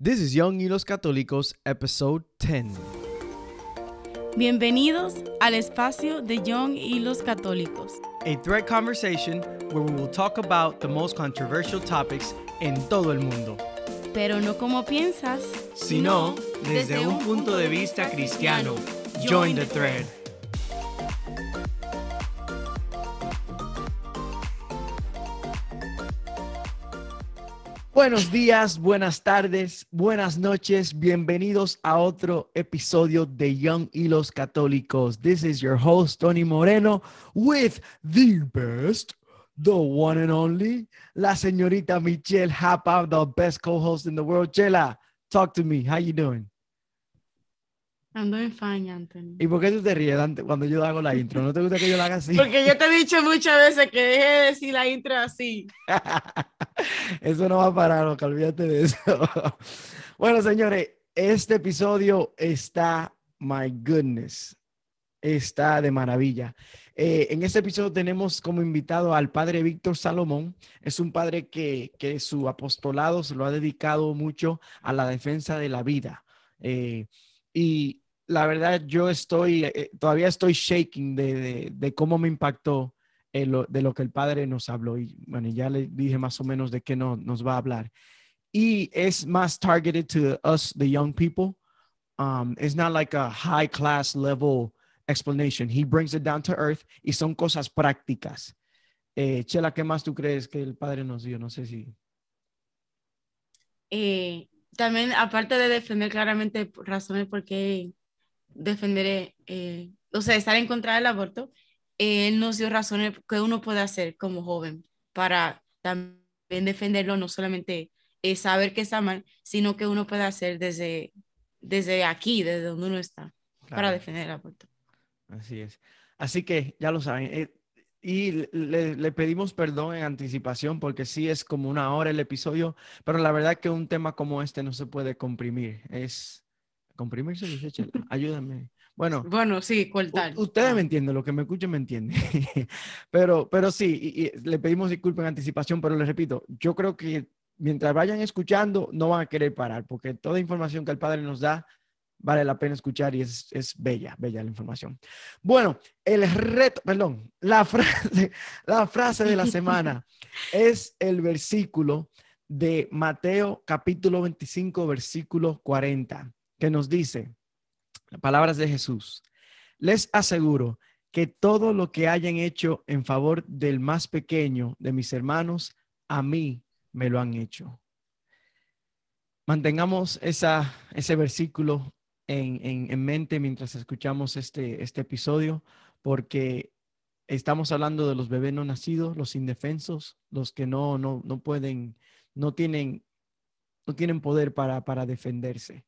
This is Young y los Católicos, episode 10. Bienvenidos al espacio de Young y los Católicos. A thread conversation where we will talk about the most controversial topics en todo el mundo, Pero no como piensas, sino desde un punto de vista cristiano. Join the thread. Buenos días, buenas tardes, buenas noches. Bienvenidos a otro episodio de Young y los Católicos. This is your host, Tony Moreno, with the best, the one and only, la señorita Michelle Hapa, the best co-host in the world. Chela, talk to me. How you doing? I'm doing fine, Anthony. ¿Y por qué tú te ríes Dante, cuando yo hago la intro? ¿No te gusta que yo la haga así? Porque yo te he dicho muchas veces que deje de decir la intro así. eso no va a parar, loca, olvídate de eso. bueno, señores, este episodio está, my goodness, está de maravilla. Eh, en este episodio tenemos como invitado al padre Víctor Salomón. Es un padre que, que su apostolado se lo ha dedicado mucho a la defensa de la vida. Eh, y la verdad, yo estoy, eh, todavía estoy shaking de, de, de cómo me impactó eh, lo- de lo que el padre nos habló. Y bueno, ya le dije más o menos de qué no, nos va a hablar. Y es más targeted to us, the young people. Um, it's not like a high class level explanation. He brings it down to earth y son cosas prácticas. Eh, Chela, ¿qué más tú crees que el padre nos dio? No sé si. Eh, también, aparte de defender claramente razones por qué defender, eh, o sea, estar en contra del aborto, eh, él nos dio razones que uno puede hacer como joven para también defenderlo, no solamente eh, saber que está mal, sino que uno puede hacer desde, desde aquí, desde donde uno está, para defender el aborto. Así es. Así que ya lo saben. eh, y le, le pedimos perdón en anticipación porque sí es como una hora el episodio, pero la verdad que un tema como este no se puede comprimir. Es comprimirse, dice Chela. Ayúdame. Bueno, Bueno, sí, cortar. ustedes Ah. me entienden, lo que me escuchen me entienden. pero, pero sí, y- y le pedimos disculpas en anticipación, pero les repito, yo creo que mientras vayan escuchando, no van a querer parar, porque toda información que el Padre nos da vale la pena escuchar y es, es bella, bella la información. Bueno, el reto, perdón, la frase, la frase de la semana es el versículo de Mateo capítulo 25, versículo 40, que nos dice, palabras de Jesús, les aseguro que todo lo que hayan hecho en favor del más pequeño de mis hermanos, a mí me lo han hecho. Mantengamos esa, ese versículo en, en- en mente mientras escuchamos este, este episodio, porque estamos hablando de los bebés no nacidos, los indefensos, los que no, no, no pueden, no tienen, no tienen poder para, para defenderse.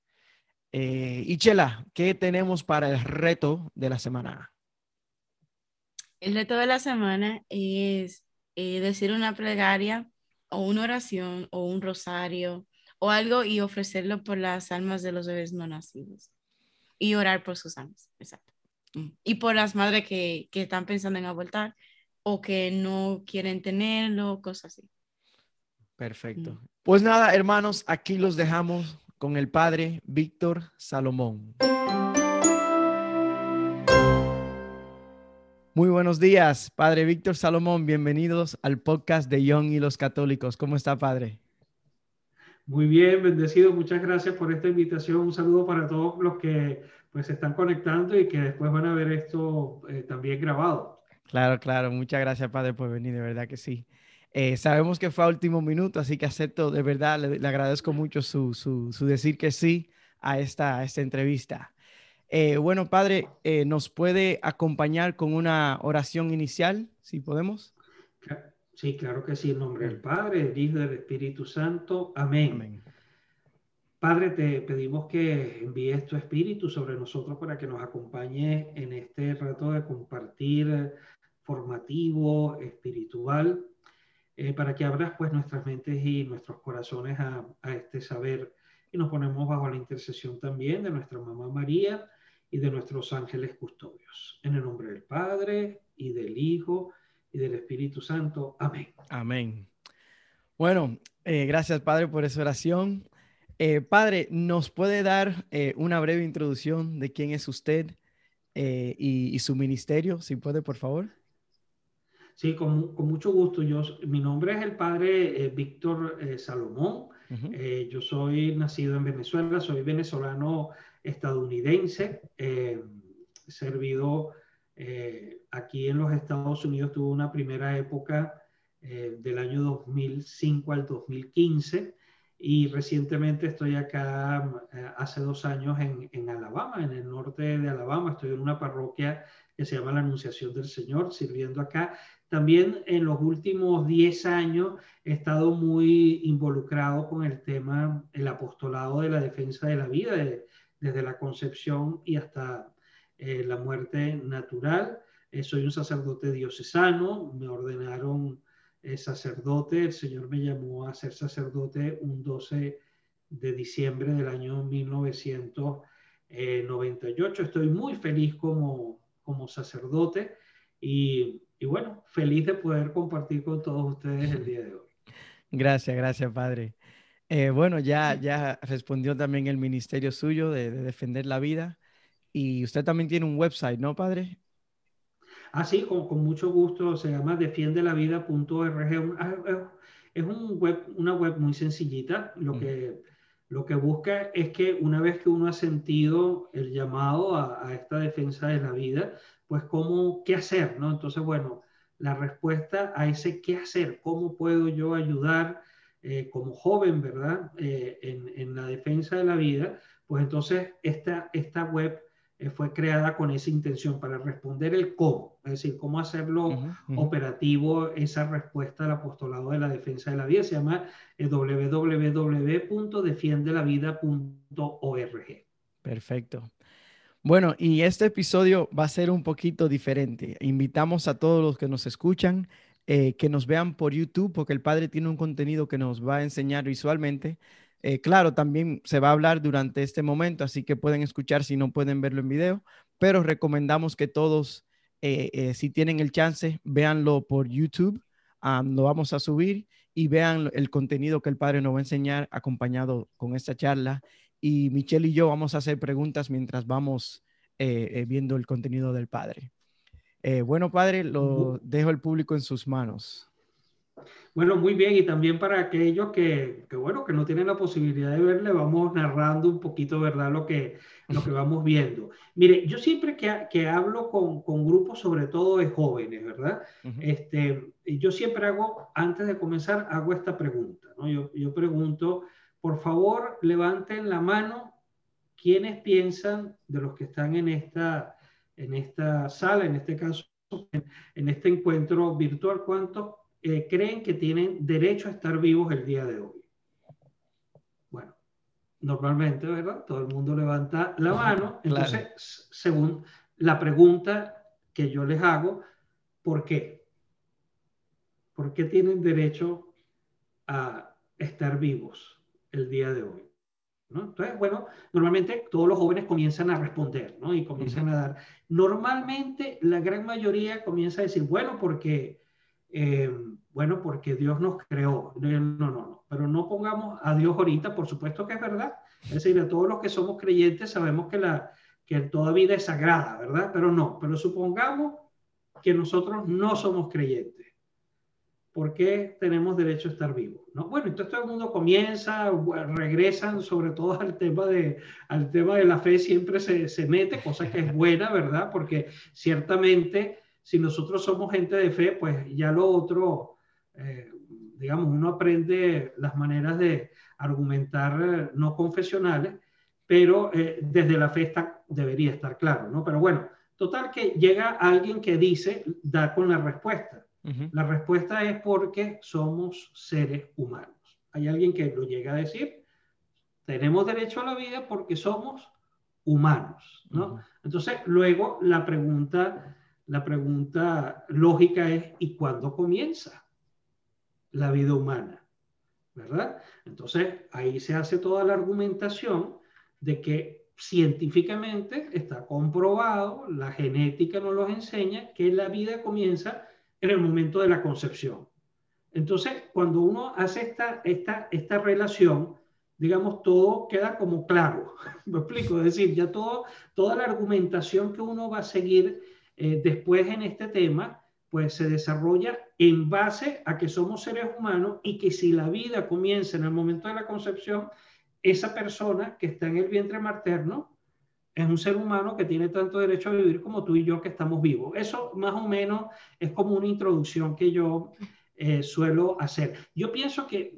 Eh, y Chela, ¿qué tenemos para el reto de la semana? El reto de la semana es eh, decir una plegaria o una oración o un rosario o algo y ofrecerlo por las almas de los bebés no nacidos y orar por sus almas, exacto. Mm. Y por las madres que, que están pensando en abortar o que no quieren tenerlo, cosas así. Perfecto. Mm. Pues nada, hermanos, aquí los dejamos con el padre Víctor Salomón. Muy buenos días, padre Víctor Salomón. Bienvenidos al podcast de Young y los Católicos. ¿Cómo está, padre? Muy bien, bendecido. Muchas gracias por esta invitación. Un saludo para todos los que pues se están conectando y que después van a ver esto eh, también grabado. Claro, claro. Muchas gracias, padre, por venir. De verdad que sí. Eh, sabemos que fue a último minuto, así que acepto, de verdad, le, le agradezco mucho su, su, su decir que sí a esta, a esta entrevista. Eh, bueno, padre, eh, ¿nos puede acompañar con una oración inicial, si podemos? Sí, claro que sí. En nombre del Padre, del Hijo y del Espíritu Santo. Amén. Amén. Padre, te pedimos que envíes tu Espíritu sobre nosotros para que nos acompañe en este rato de compartir eh, formativo, espiritual, eh, para que abras pues nuestras mentes y nuestros corazones a, este saber. Y nos ponemos bajo la intercesión también de nuestra mamá María y de nuestros ángeles custodios. En el nombre del Padre y del Hijo y del Espíritu Santo. Amén. Amén. Bueno, eh, gracias, Padre, por esa oración. Eh, padre, ¿nos puede dar una breve introducción de quién es usted y, su ministerio, si puede, por favor? Sí, con, mucho gusto. Yo, mi nombre es el padre Víctor Salomón. yo soy nacido en Venezuela, soy venezolano estadounidense, servido aquí en los Estados Unidos, tuve una primera época del año 2005 al 2015 y recientemente estoy acá eh, hace dos años en, en, Alabama, en el norte de Alabama. Estoy en una parroquia que se llama la Anunciación del Señor, sirviendo acá. También en los últimos 10 años he estado muy involucrado con el tema, el apostolado de la defensa de la vida, desde la concepción y hasta eh, la muerte natural. Eh, soy un sacerdote diocesano, me ordenaron sacerdote, el Señor me llamó a ser sacerdote un 12 de diciembre del año 1998. Estoy muy feliz como, como sacerdote y, y bueno, feliz de poder compartir con todos ustedes el día de hoy. Gracias, gracias, Padre. Eh, bueno, ya, ya respondió también el ministerio suyo de, de, defender la vida. Y usted también tiene un website, ¿no, Padre? Ah, sí, con, con mucho gusto. Se llama defiendelavida.org. Ah, es un web, una web muy sencillita. Lo, mm. que, lo que busca es que una vez que uno ha sentido el llamado a, a esta defensa de la vida, pues cómo, qué hacer, ¿no? Entonces, bueno, la respuesta a ese qué hacer, cómo puedo yo ayudar eh, como joven, ¿verdad? Eh, en, en, la defensa de la vida, pues entonces esta, esta web eh, fue creada con esa intención para responder el cómo, es decir, cómo hacerlo operativo esa respuesta al apostolado de la defensa de la vida. Se llama eh, www.defiendelavida.org. Perfecto. Bueno, y este episodio va a ser un poquito diferente. Invitamos a todos los que nos escuchan eh, que nos vean por YouTube, porque el Padre tiene un contenido que nos va a enseñar visualmente eh, claro, también se va a hablar durante este momento, así que pueden escuchar si no pueden verlo en video, pero recomendamos que todos, eh, si tienen el chance, véanlo por YouTube. lo vamos a subir y vean el contenido que el padre nos va a enseñar acompañado con esta charla. Y Michelle y yo vamos a hacer preguntas mientras vamos viendo el contenido del padre. bueno, padre, lo dejo el público en sus manos. Bueno, muy bien, y también para aquellos que, que, bueno, que no tienen la posibilidad de verle, vamos narrando un poquito, ¿verdad?, lo que, lo que vamos viendo. Mire, yo siempre que, que hablo con, con, grupos, sobre todo de jóvenes, ¿verdad? este, yo siempre hago, antes de comenzar, hago esta pregunta, ¿no? Yo, yo pregunto, por favor, levanten la mano quienes piensan de los que están en esta, en esta sala, en este caso, en, en este encuentro virtual, ¿cuántos eh, creen que tienen derecho a estar vivos el día de hoy? Bueno, normalmente, ¿verdad? Todo el mundo levanta la mano. Entonces, según la pregunta que yo les hago, ¿por qué? ¿Por qué tienen derecho a estar vivos el día de hoy? ¿No? Entonces, bueno, normalmente todos los jóvenes comienzan a responder, ¿no? Y comienzan a dar. Normalmente la gran mayoría comienza a decir, bueno, porque eh, bueno, porque Dios nos creó. No, no, no, pero no pongamos a Dios ahorita, por supuesto que es verdad. Es decir, a todos los que somos creyentes sabemos que, la, que toda vida es sagrada, ¿verdad? Pero no, pero supongamos que nosotros no somos creyentes. ¿Por qué tenemos derecho a estar vivos? ¿no? Bueno, entonces todo el mundo comienza, regresan sobre todo al tema de, al tema de la fe, siempre se, se mete, cosa que es buena, ¿verdad? Porque ciertamente si nosotros somos gente de fe, pues ya lo otro, eh, digamos, uno aprende las maneras de argumentar eh, no confesionales, pero eh, desde la fe está, debería estar claro, ¿no? Pero bueno, total que llega alguien que dice, da con la respuesta. La respuesta es porque somos seres humanos. Hay alguien que lo llega a decir, tenemos derecho a la vida porque somos humanos, ¿no? Entonces, luego la pregunta la pregunta lógica es, ¿y cuándo comienza la vida humana? ¿Verdad? Entonces, ahí se hace toda la argumentación de que científicamente está comprobado, la genética nos lo enseña, que la vida comienza en el momento de la concepción. Entonces, cuando uno hace esta, esta, esta relación, digamos, todo queda como claro. ¿Me explico? Es decir, ya todo, toda la argumentación que uno va a seguir eh, después en este tema, pues se desarrolla en base a que somos seres humanos y que si la vida comienza en el momento de la concepción, esa persona que está en el vientre materno es un ser humano que tiene tanto derecho a vivir como tú y yo que estamos vivos. Eso más o menos es como una introducción que yo eh, suelo hacer. Yo pienso que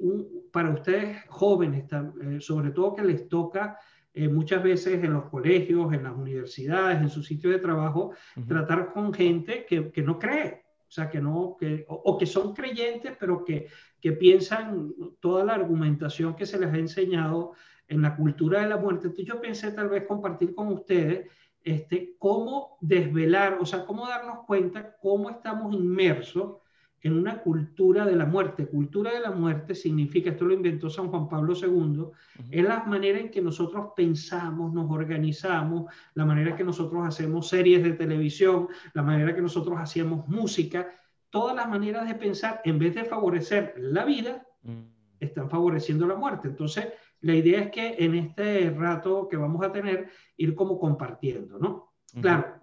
para ustedes jóvenes, eh, sobre todo que les toca eh, muchas veces en los colegios, en las universidades, en su sitio de trabajo, tratar con gente que, que, no cree, o sea, que no, que, o, que son creyentes, pero que, que piensan toda la argumentación que se les ha enseñado en la cultura de la muerte. Entonces yo pensé tal vez compartir con ustedes este, cómo desvelar, o sea, cómo darnos cuenta cómo estamos inmersos en una cultura de la muerte. Cultura de la muerte significa, esto lo inventó San Juan Pablo II, es la manera en que nosotros pensamos, nos organizamos, la manera en que nosotros hacemos series de televisión, la manera en que nosotros hacíamos música, todas las maneras de pensar, en vez de favorecer la vida, mm. están favoreciendo la muerte. Entonces, la idea es que en este rato que vamos a tener, ir como compartiendo, ¿no? Claro,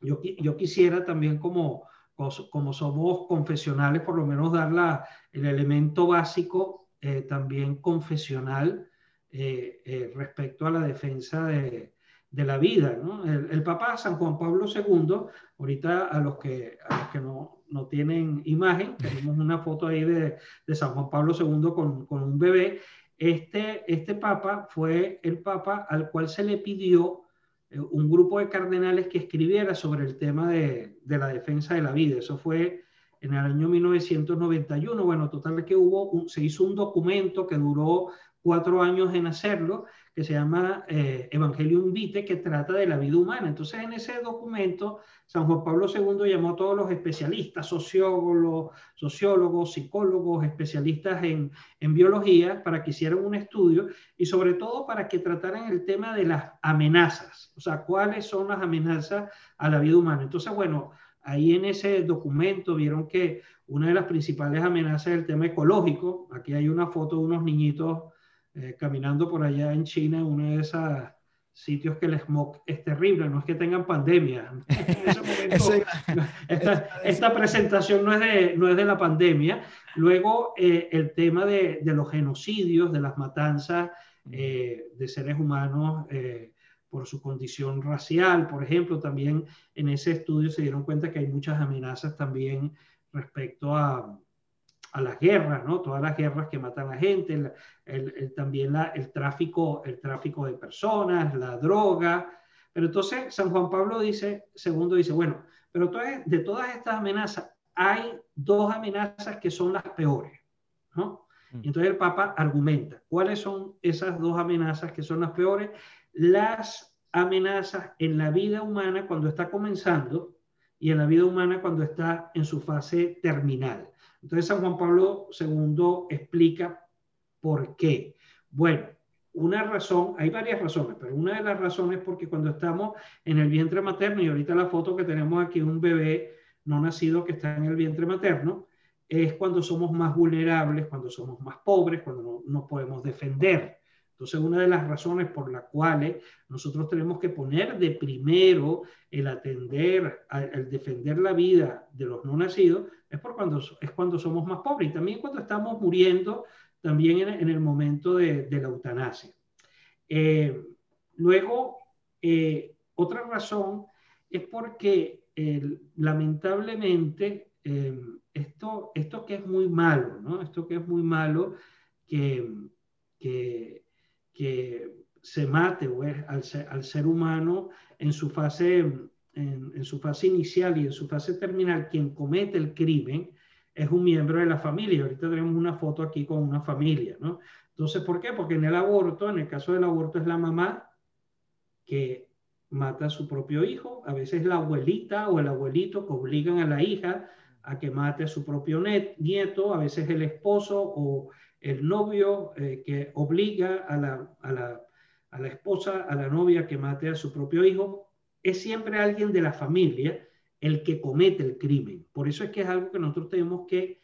yo, yo quisiera también como como somos confesionales, por lo menos dar la, el elemento básico eh, también confesional eh, eh, respecto a la defensa de, de la vida. ¿no? El, el, Papa San Juan Pablo II, ahorita a los que, a los que no, no tienen imagen, tenemos una foto ahí de, de San Juan Pablo II con, con, un bebé. Este, este Papa fue el Papa al cual se le pidió eh, un grupo de cardenales que escribiera sobre el tema de, de, la defensa de la vida. Eso fue en el año 1991. Bueno, total que hubo, se hizo un documento que duró cuatro años en hacerlo, que se llama eh, Evangelium Vitae, que trata de la vida humana. Entonces, en ese documento, San Juan Pablo II llamó a todos los especialistas, sociólogos, sociólogos psicólogos, especialistas en, en biología, para que hicieran un estudio y sobre todo para que trataran el tema de las amenazas, o sea, cuáles son las amenazas a la vida humana. Entonces, bueno, ahí en ese documento vieron que una de las principales amenazas es el tema ecológico. Aquí hay una foto de unos niñitos eh, caminando por allá en China, uno de esos sitios que el smog es terrible, no es que tengan pandemia. esta, presentación no es, de, no es de la pandemia. Luego, eh, el tema de, de, los genocidios, de las matanzas eh, de seres humanos por su condición racial, por ejemplo, también en ese estudio se dieron cuenta que hay muchas amenazas también respecto a, a las guerras, ¿no? Todas las guerras que matan a gente, el, también la, el, tráfico, el tráfico de personas, la droga. Pero entonces San Juan Pablo dice, segundo dice, bueno, pero de todas estas amenazas hay dos amenazas que son las peores, ¿no? Mm. Entonces el Papa argumenta, ¿cuáles son esas dos amenazas que son las peores? Las amenazas en la vida humana cuando está comenzando y en la vida humana cuando está en su fase terminal. Entonces San Juan Pablo II explica por qué. Bueno, una razón, hay varias razones, pero una de las razones es porque cuando estamos en el vientre materno, y ahorita la foto que tenemos aquí, un bebé no nacido que está en el vientre materno, es cuando somos más vulnerables, cuando somos más pobres, cuando no nos podemos defender. Entonces, una de las razones por las cuales nosotros tenemos que poner de primero el atender, el defender la vida de los no nacidos, es, por cuando, es cuando somos más pobres y también cuando estamos muriendo, también en, el momento de, la eutanasia. Eh, luego, eh, otra razón es porque lamentablemente eh, esto, esto que es muy malo, ¿no? Esto que es muy malo, que, que que se mate al, ser, al ser humano en su fase, en, su fase inicial y en su fase terminal, quien comete el crimen es un miembro de la familia. Ahorita tenemos una foto aquí con una familia, ¿no? Entonces, ¿por qué? Porque en el aborto, en el caso del aborto, es la mamá que mata a su propio hijo, a veces la abuelita o el abuelito que obligan a la hija a que mate a su propio nieto, a veces el esposo o el novio eh, que obliga a la, a, la, a la, esposa, a la novia que mate a su propio hijo, es siempre alguien de la familia el que comete el crimen. Por eso es que es algo que nosotros tenemos que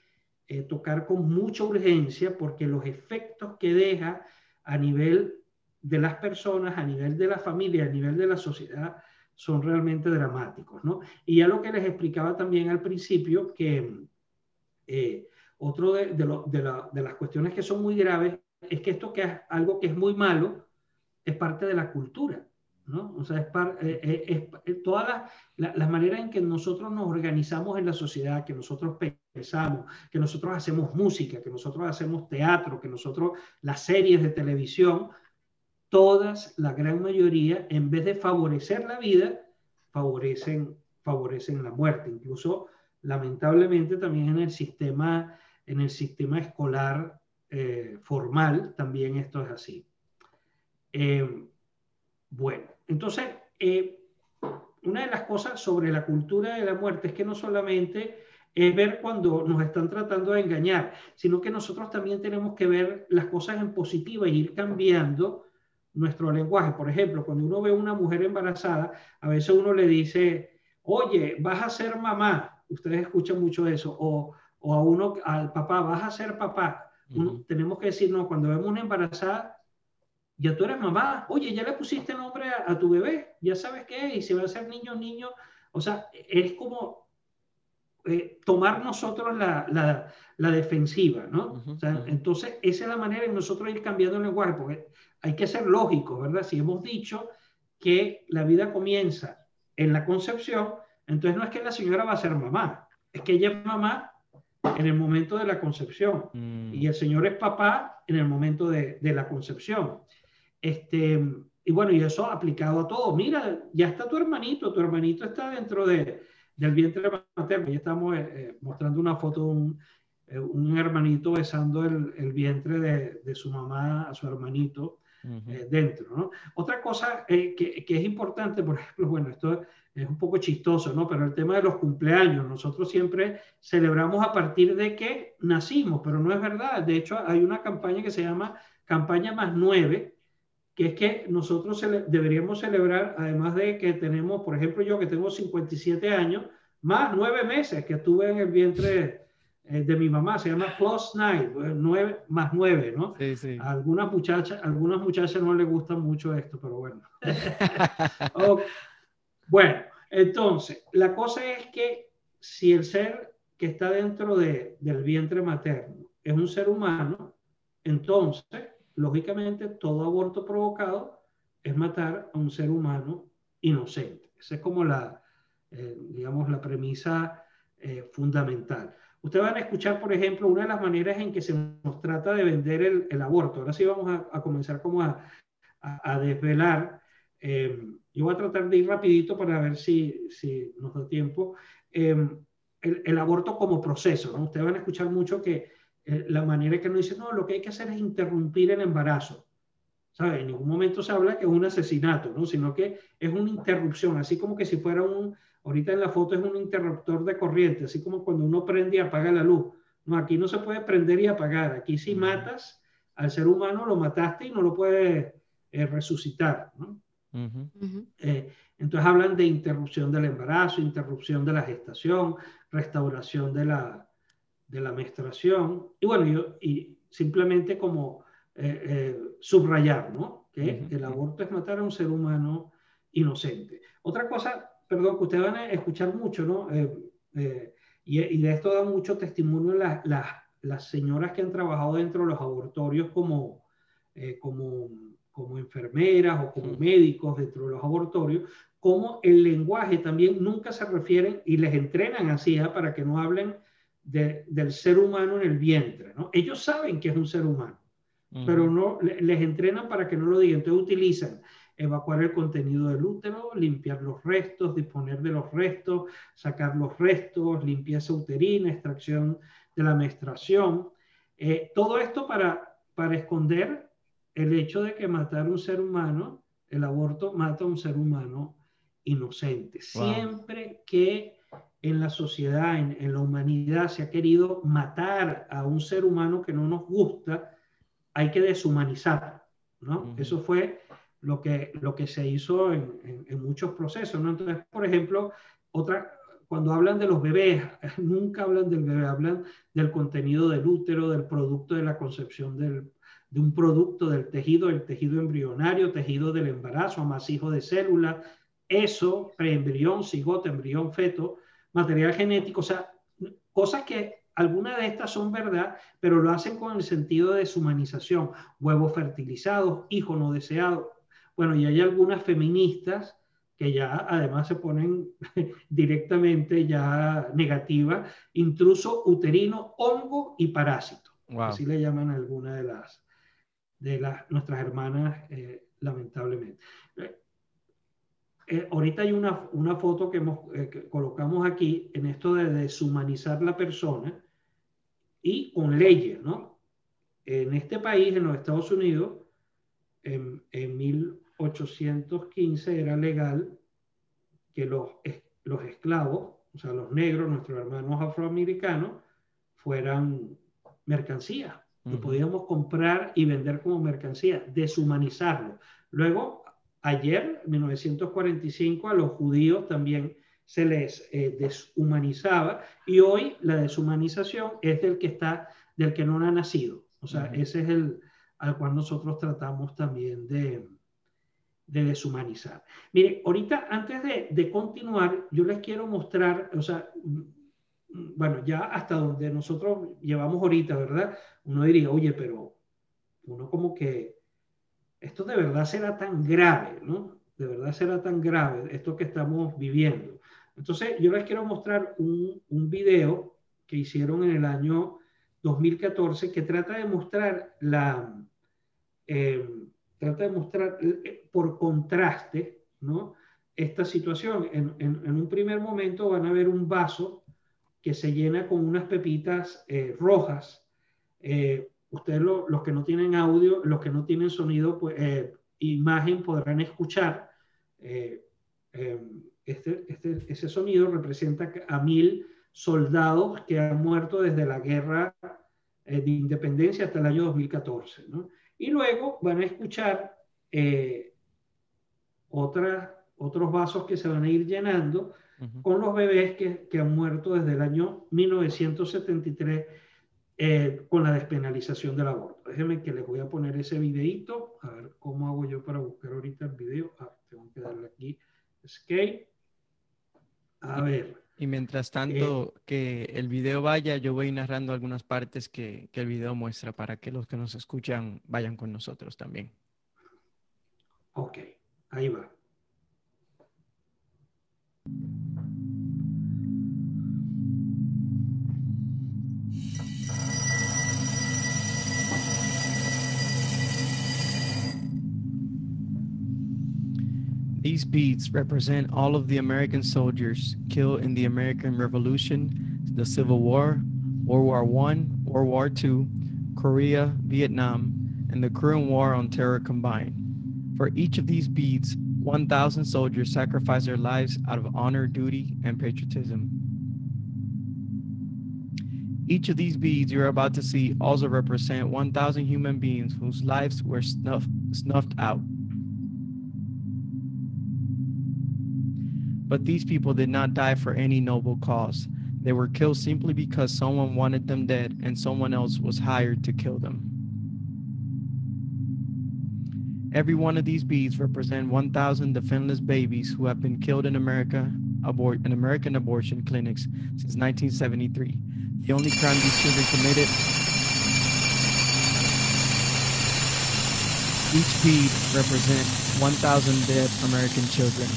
eh, tocar con mucha urgencia porque los efectos que deja a nivel de las personas, a nivel de la familia, a nivel de la sociedad, son realmente dramáticos, ¿no? Y ya lo que les explicaba también al principio, que eh, otro de, de, las cuestiones que son muy graves es que esto que es algo que es muy malo es parte de la cultura, ¿no? O sea, es, eh, eh, es, todas las, las maneras en que nosotros nos organizamos en la sociedad, que nosotros pensamos, que nosotros hacemos música, que nosotros hacemos teatro, que nosotros las series de televisión, todas, la gran mayoría, en vez de favorecer la vida, favorecen, favorecen la muerte. Incluso, lamentablemente, también en el sistema, en el sistema escolar eh, formal, también esto es así. Eh, bueno, entonces, eh, una de las cosas sobre la cultura de la muerte es que no solamente es ver cuando nos están tratando de engañar, sino que nosotros también tenemos que ver las cosas en positiva e ir cambiando nuestro lenguaje. Por ejemplo, cuando uno ve a una mujer embarazada, a veces uno le dice, oye, vas a ser mamá. Ustedes escuchan mucho eso. O, o a uno, al papá, vas a ser papá. Tenemos que decir, no, cuando vemos una embarazada, ya tú eres mamá. Oye, ya le pusiste nombre a, tu bebé. Ya sabes qué Y si va a ser niño, niño. O sea, es como eh, tomar nosotros la, la, la defensiva, ¿no? o sea, entonces, esa es la manera de nosotros ir cambiando el lenguaje, porque hay que ser lógicos, ¿verdad? Si hemos dicho que la vida comienza en la concepción, entonces no es que la señora va a ser mamá, es que ella es mamá en el momento de la concepción mm. y el señor es papá en el momento de, de, la concepción. Este, y bueno, y eso aplicado a todo. Mira, ya está tu hermanito, tu hermanito está dentro de, del vientre materno. Ya estamos eh, eh, mostrando una foto de un, eh, un hermanito besando el, el vientre de, de, su mamá a su hermanito. Eh, dentro. ¿no? Otra cosa eh, que, que, es importante, por ejemplo, bueno, esto es un poco chistoso, ¿no? Pero el tema de los cumpleaños, nosotros siempre celebramos a partir de que nacimos, pero no es verdad. De hecho, hay una campaña que se llama Campaña Más 9, que es que nosotros deberíamos celebrar, además de que tenemos, por ejemplo, yo que tengo 57 años, más nueve meses que estuve en el vientre eh, de mi mamá, se llama Plus Nine, pues, nueve más nueve, ¿no? Sí, sí. A algunas muchachas, algunas muchachas no les gusta mucho esto, pero bueno. Bueno, entonces, la cosa es que si el ser que está dentro de, del vientre materno es un ser humano, entonces, lógicamente, todo aborto provocado es matar a un ser humano inocente. Esa es como la, eh, digamos, la premisa eh, fundamental. Ustedes van a escuchar, por ejemplo, una de las maneras en que se nos trata de vender el, el aborto. Ahora sí vamos a, comenzar como a, a, desvelar. Eh, yo voy a tratar de ir rapidito para ver si, si nos da tiempo. Eh, el, el, aborto como proceso. ¿no? Ustedes van a escuchar mucho que eh, la manera que nos dice, no, lo que hay que hacer es interrumpir el embarazo. ¿Sabe? En ningún momento se habla que es un asesinato, ¿no? sino que es una interrupción, así como que si fuera un, Ahorita en la foto es un interruptor de corriente, así como cuando uno prende y apaga la luz. No, aquí no se puede prender y apagar. Aquí si matas al ser humano, lo mataste y no lo puedes eh, resucitar. Eh, entonces hablan de interrupción del embarazo, interrupción de la gestación, restauración de la, de la menstruación. Y bueno, yo, y simplemente como eh, subrayar, ¿no? Que el aborto es matar a un ser humano inocente. Otra cosa perdón, que ustedes van a escuchar mucho, ¿no? Eh, eh, y, de esto da mucho testimonio las señoras que han trabajado dentro de los abortorios como, eh, como, como enfermeras o como médicos dentro de los abortorios, como el lenguaje también nunca se refieren y les entrenan así ¿ah? para que no hablen de, del ser humano en el vientre, ¿no? Ellos saben que es un ser humano, pero no les entrenan para que no lo digan, entonces utilizan evacuar el contenido del útero, limpiar los restos, disponer de los restos, sacar los restos, limpieza uterina, extracción de la menstruación. Eh, todo esto para, para esconder el hecho de que matar a un ser humano, el aborto mata a un ser humano inocente. Siempre que en la sociedad, en, la humanidad se ha querido matar a un ser humano que no nos gusta, hay que deshumanizar, ¿no? Eso fue lo que, lo que se hizo en, en, muchos procesos. ¿no? Entonces, por ejemplo, otra, cuando hablan de los bebés, nunca hablan del bebé, hablan del contenido del útero, del producto de la concepción del, de un producto del tejido, el tejido embrionario, tejido del embarazo, amasijo de células, eso, preembrión, cigoto, embrión, feto, material genético, o sea, cosas que algunas de estas son verdad, pero lo hacen con el sentido de deshumanización, huevos fertilizados, hijos no deseados. Bueno, y hay algunas feministas que ya además se ponen directamente ya negativa, intruso uterino, hongo y parásito. Así le llaman a algunas de las de las, nuestras hermanas, eh, lamentablemente. Eh, eh, ahorita hay una, una foto que, hemos, que colocamos aquí en esto de deshumanizar la persona y con leyes, ¿no? En este país, en los Estados Unidos, en, en 1815 era legal que los, los esclavos, o sea, los negros, nuestros hermanos afroamericanos, fueran mercancía. Lo podíamos comprar y vender como mercancía, deshumanizarlo. Luego, ayer, en 1945, a los judíos también se les eh, deshumanizaba y hoy la deshumanización es del que está, del que no ha nacido. O sea, ese es el al cual nosotros tratamos también de, de deshumanizar. Mire, ahorita antes de, continuar, yo les quiero mostrar, o sea, bueno, ya hasta donde nosotros llevamos ahorita, ¿verdad? Uno diría, oye, pero uno como que, esto de verdad será tan grave, ¿no? De verdad será tan grave esto que estamos viviendo. Entonces, yo les quiero mostrar un, un video que hicieron en el año 2014 que trata de mostrar la... Eh, trata de mostrar eh, por contraste, ¿no? Esta situación. En, un primer momento van a ver un vaso que se llena con unas pepitas eh, rojas. Eh, ustedes los que no tienen audio, los que no tienen sonido, pues imagen podrán escuchar. Este, este, ese sonido representa a mil soldados que han muerto desde la guerra de independencia hasta el año 2014. ¿no? Y luego van a escuchar eh, otros vasos que se van a ir llenando con los bebés que, que, han muerto desde el año 1973 eh, con la despenalización del aborto. Déjenme que les voy a poner ese videito. A ver cómo hago yo para buscar ahorita el video. Ah, tengo que darle aquí escape. A ver. Y mientras tanto eh, que el video vaya, yo voy narrando algunas partes que, que, el video muestra para que los que nos escuchan vayan con nosotros también. Ok, ahí va. These beads represent all of the American soldiers killed in the American Revolution, the Civil War, World War I, World War II, Korea, Vietnam, and the Korean War on Terror combined. For each of these beads, 1,000 soldiers sacrificed their lives out of honor, duty, and patriotism. Each of these beads you're about to see also represent 1,000 human beings whose lives were snuff, snuffed out But these people did not die for any noble cause. They were killed simply because someone wanted them dead and someone else was hired to kill them. Every one of these beads represent 1,000 defenseless babies who have been killed in America, abort, in American abortion clinics since 1973. The only crime these children committed. Each bead represents 1,000 dead American children.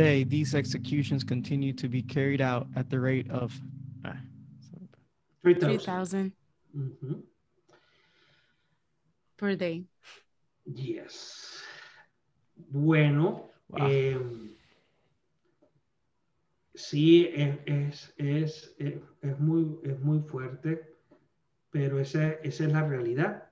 Today, these executions continue to be carried out at the rate of. ah, 3,000. 3,000 Ujú. per day. Yes. Bueno, Wow. em, sí, es, es, es, es, es muy, es muy fuerte, pero esa, esa es la realidad.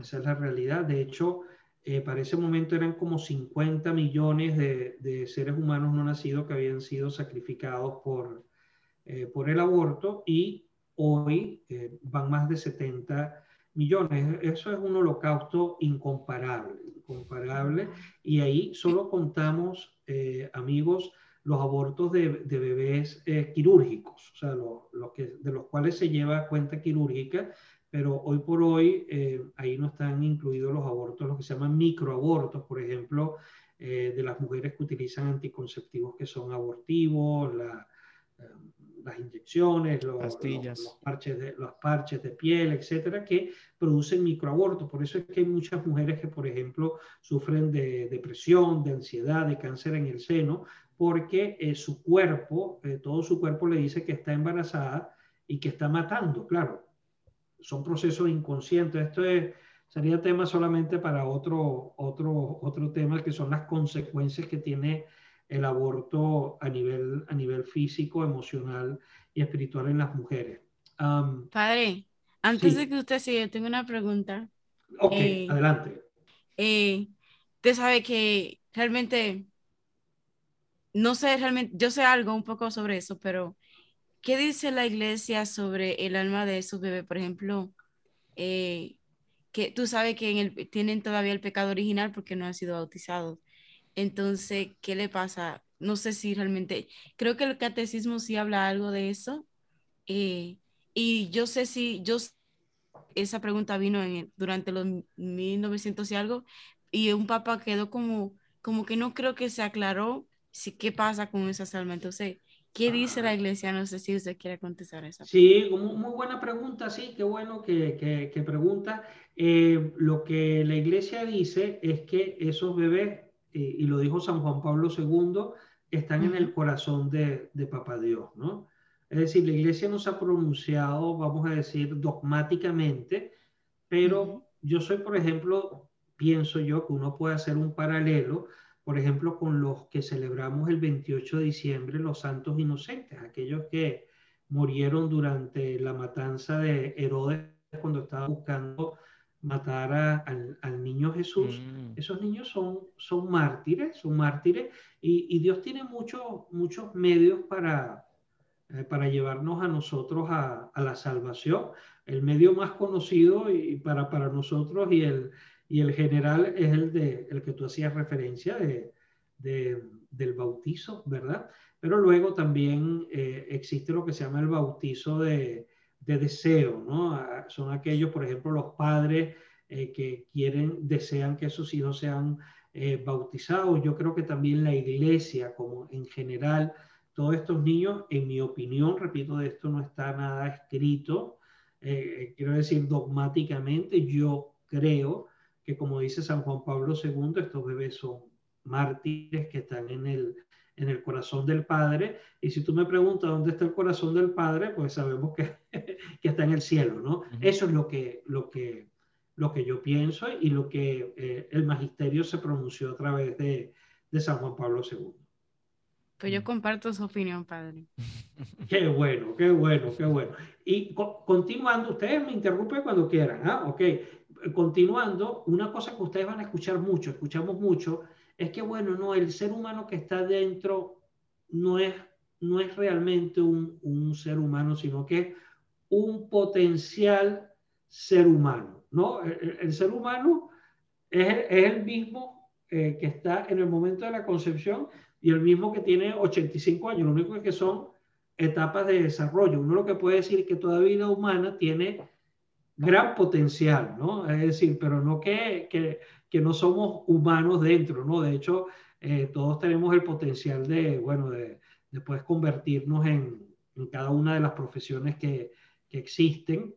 Esa es la realidad. De hecho, eh, para ese momento eran como 50 millones de, seres humanos no nacidos que habían sido sacrificados por, eh, por el aborto y hoy eh, van más de 70 millones. Eso es un holocausto incomparable, incomparable. Y ahí solo contamos, amigos, los abortos de, bebés quirúrgicos, o sea, lo que, de los cuales se lleva cuenta quirúrgica, pero hoy por hoy eh, ahí no están incluidos los abortos, lo que se llaman microabortos, por ejemplo, eh, de las mujeres que utilizan anticonceptivos que son abortivos, la, eh, las inyecciones, los, Pastillas. los- los parches de, los parches de piel, etcétera, que producen microabortos. Por eso es que hay muchas mujeres que, por ejemplo, sufren de depresión, de ansiedad, de cáncer en el seno, porque eh, su cuerpo, eh, todo su cuerpo le dice que está embarazada y que está matando, claro. Son procesos inconscientes. Esto es, sería tema solamente para otro, otro, otro tema, que son las consecuencias que tiene el aborto a nivel, a nivel físico, emocional y espiritual en las mujeres. Um, Padre, antes Sí. de que usted siga, tengo una pregunta. ok, Eh, adelante. Eh, usted sabe que realmente, no sé realmente, yo sé algo un poco sobre eso, pero ¿qué dice la iglesia sobre el alma de esos bebés? Por ejemplo, eh, que tú sabes que en el, tienen todavía el pecado original porque no han sido bautizados. Entonces, ¿qué le pasa? No sé si realmente, creo que el catecismo sí habla algo de eso. eh, y yo sé si, yo, esa pregunta vino en, durante los 1900 y algo, y un papa quedó como, como que no creo que se aclaró si qué pasa con esas almas. Entonces, ¿qué dice la iglesia? No sé si usted quiere contestar esa. Sí, muy, muy buena pregunta, sí, qué bueno que, que, que pregunta. Eh, lo que la iglesia dice es que esos bebés, eh, y lo dijo San Juan Pablo II, están en el corazón de, de Papá Dios, ¿no? Es decir, la iglesia no se ha pronunciado, vamos a decir, dogmáticamente, pero yo soy, por ejemplo, pienso yo que uno puede hacer un paralelo, por ejemplo, con los que celebramos el 28 de diciembre, los santos inocentes, aquellos que murieron durante la matanza de Herodes cuando estaba buscando matar a- al, al niño Jesús. mm, Esos niños son, son mártires, son mártires, y, y Dios tiene muchos muchos medios para, eh, para llevarnos a nosotros a, a la salvación. El medio más conocido y para, para nosotros y el, y el general es el, de, el que tú hacías referencia de, de- del bautizo, ¿verdad? Pero luego también eh, existe lo que se llama el bautizo de, de deseo, ¿no? Son aquellos, por ejemplo, los padres eh, que quieren, desean que sus hijos sean eh, bautizados. Yo creo que también la iglesia, como en general, todos estos niños, en mi opinión, repito, de esto no está nada escrito, eh, quiero decir dogmáticamente, yo creo que como dice San Juan Pablo II, estos bebés son mártires que están en el, en el corazón del Padre. Y si tú me preguntas dónde está el corazón del Padre, pues sabemos que, que está en el cielo, ¿no? Ujú. Eso es lo que, lo que, lo que yo pienso y lo que eh, el magisterio se pronunció a través de, de San Juan Pablo II. Pues yo comparto su opinión, padre. Qué bueno, qué bueno, qué bueno. Y co- continuando, ustedes me interrumpen cuando quieran, ¿ah? Ok. Continuando, una cosa que ustedes van a escuchar mucho, escuchamos mucho, es que, bueno, no, el ser humano que está dentro no es, no es realmente un, un ser humano, sino que es un potencial ser humano, ¿no? El, ser humano es, es el mismo eh, que está en el momento de la concepción y el mismo que tiene 85 años. Lo único es que son etapas de desarrollo. Uno lo que puede decir que toda vida humana tiene gran potencial, ¿no? Es decir, pero no que, que, que no somos humanos dentro, ¿no? De hecho, eh, todos tenemos el potencial de, bueno, de, de poder convertirnos en, en cada una de las profesiones que, que existen.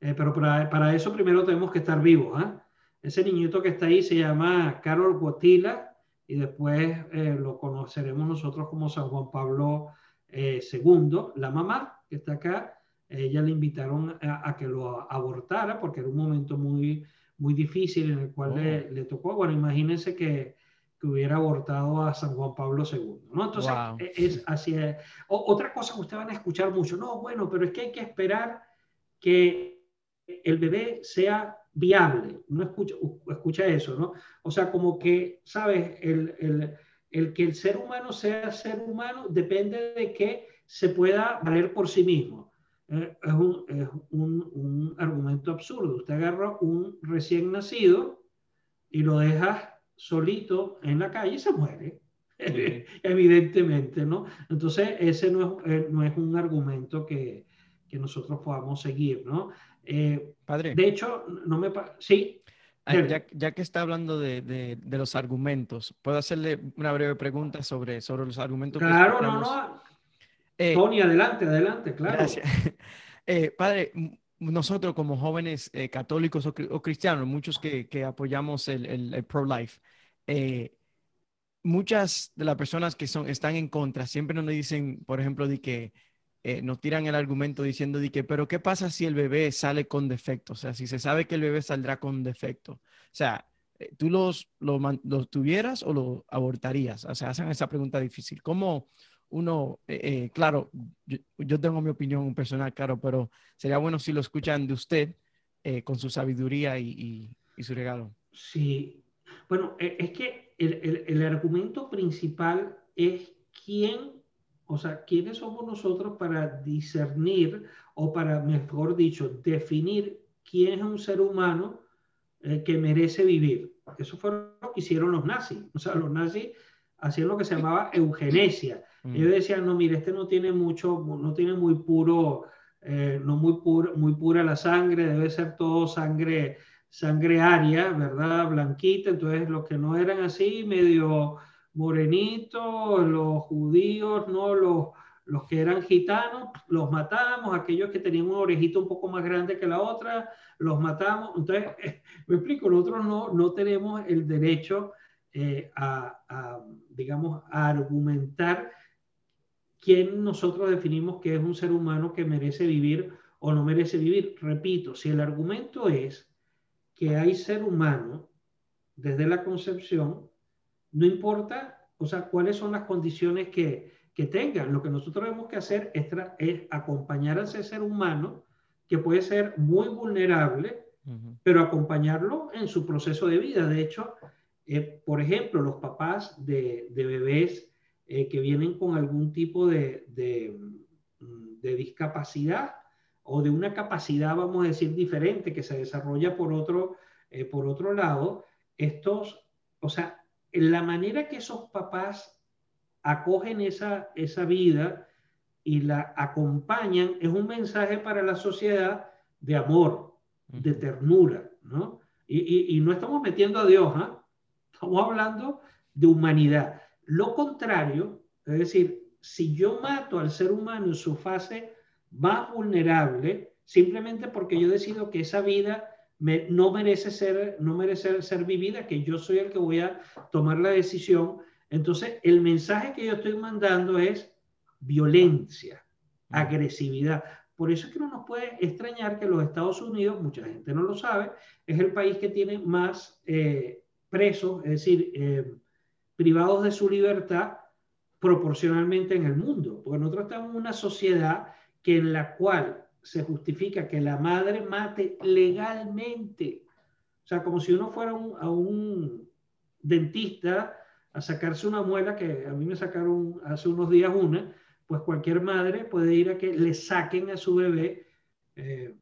Eh, pero para, para eso primero tenemos que estar vivos, ¿ah? Ese niñito que está ahí se llama Carol Guatila y después eh, lo conoceremos nosotros como San Juan Pablo II. La mamá que está acá, ella le invitaron a, que lo abortara porque era un momento muy, muy difícil en el cual le, oh. le, tocó. Bueno, imagínense que, que, hubiera abortado a San Juan Pablo II, ¿no? Entonces, e, es, así. otra cosa que ustedes van a escuchar mucho, no, bueno, pero es que hay que esperar que el bebé sea viable. No escucha, escucha eso, ¿no? O sea, como que, ¿sabes? El, el, el, que el ser humano sea ser humano depende de que se pueda valer por sí mismo. Eh, es, un, es un, un, argumento absurdo. Usted agarra un recién nacido y lo deja solito en la calle y se muere. Evidentemente, ¿no? Entonces, ese no es, eh, no es un argumento que, que nosotros podamos seguir, ¿no? Eh, Padre. De hecho, no me... Sí. Ya, ya, que está hablando de, de, los argumentos, ¿puedo hacerle una breve pregunta sobre, sobre los argumentos? Claro, no, no. Eh, Tony, adelante, adelante, claro. Gracias. Eh, padre, nosotros como jóvenes católicos o, cristianos, muchos que, que apoyamos el, el, el pro-life, muchas de las personas que son, están en contra siempre nos dicen, por ejemplo, de que eh, nos tiran el argumento diciendo de que, pero ¿qué pasa si el bebé sale con defecto? O sea, si se sabe que el bebé saldrá con defecto. O sea, eh, ¿tú los, los, tuvieras o lo abortarías? O sea, hacen esa pregunta difícil. ¿Cómo uno, eh, claro, yo, tengo mi opinión personal, claro, pero sería bueno si lo escuchan de usted con su sabiduría y, su regalo. Sí, bueno, es que el, el, argumento principal es quién o sea, ¿quiénes somos nosotros para discernir o para, mejor dicho, definir quién es un ser humano eh, que merece vivir? Eso fue lo que hicieron los nazis. O sea, los nazis hacían lo que se llamaba eugenesia. Mm. Ellos decían, no, mire, este no tiene mucho, no tiene muy puro, eh, no muy, puro, muy pura la sangre, debe ser todo sangre, sangre aria, ¿verdad? Blanquita. Entonces, los que no eran así, medio morenitos, los judíos, ¿no? Los, los que eran gitanos, los matamos, aquellos que tenían una orejita un poco más grande que la otra, los matamos. Entonces, me explico, nosotros no, no tenemos el derecho eh, a, a, digamos, a argumentar quién nosotros definimos que es un ser humano que merece vivir o no merece vivir. Repito, si el argumento es que hay ser humano desde la concepción, no importa, o sea, cuáles son las condiciones que, que tengan. Lo que nosotros tenemos que hacer es, es, acompañar a ese ser humano que puede ser muy vulnerable, pero acompañarlo en su proceso de vida. De hecho, eh, por ejemplo, los papás de, de bebés eh, que vienen con algún tipo de, de, mm, de, discapacidad o de una capacidad, vamos a decir, diferente que se desarrolla por otro, eh, por otro lado, estos, o sea, la manera que esos papás acogen esa, esa vida y la acompañan es un mensaje para la sociedad de amor, de ternura, ¿no? Y, no estamos metiendo a Dios, ¿ah? estamos hablando de humanidad. Lo contrario, es decir, si yo mato al ser humano en su fase más vulnerable, simplemente porque yo decido que esa vida no merece ser, no merece ser vivida, que yo soy el que voy a tomar la decisión. Entonces, el mensaje que yo estoy mandando es violencia, agresividad. Por eso es que no nos puede extrañar que los Estados Unidos, mucha gente no lo sabe, es el país que tiene más eh, presos, es decir, eh, privados de su libertad proporcionalmente en el mundo. Porque nosotros estamos en una sociedad que en la cual se justifica que la madre mate legalmente. O sea, como si uno fuera a un dentista a sacarse una muela, que a mí me sacaron hace unos días una, pues cualquier madre puede ir a que le saquen a su bebé eh,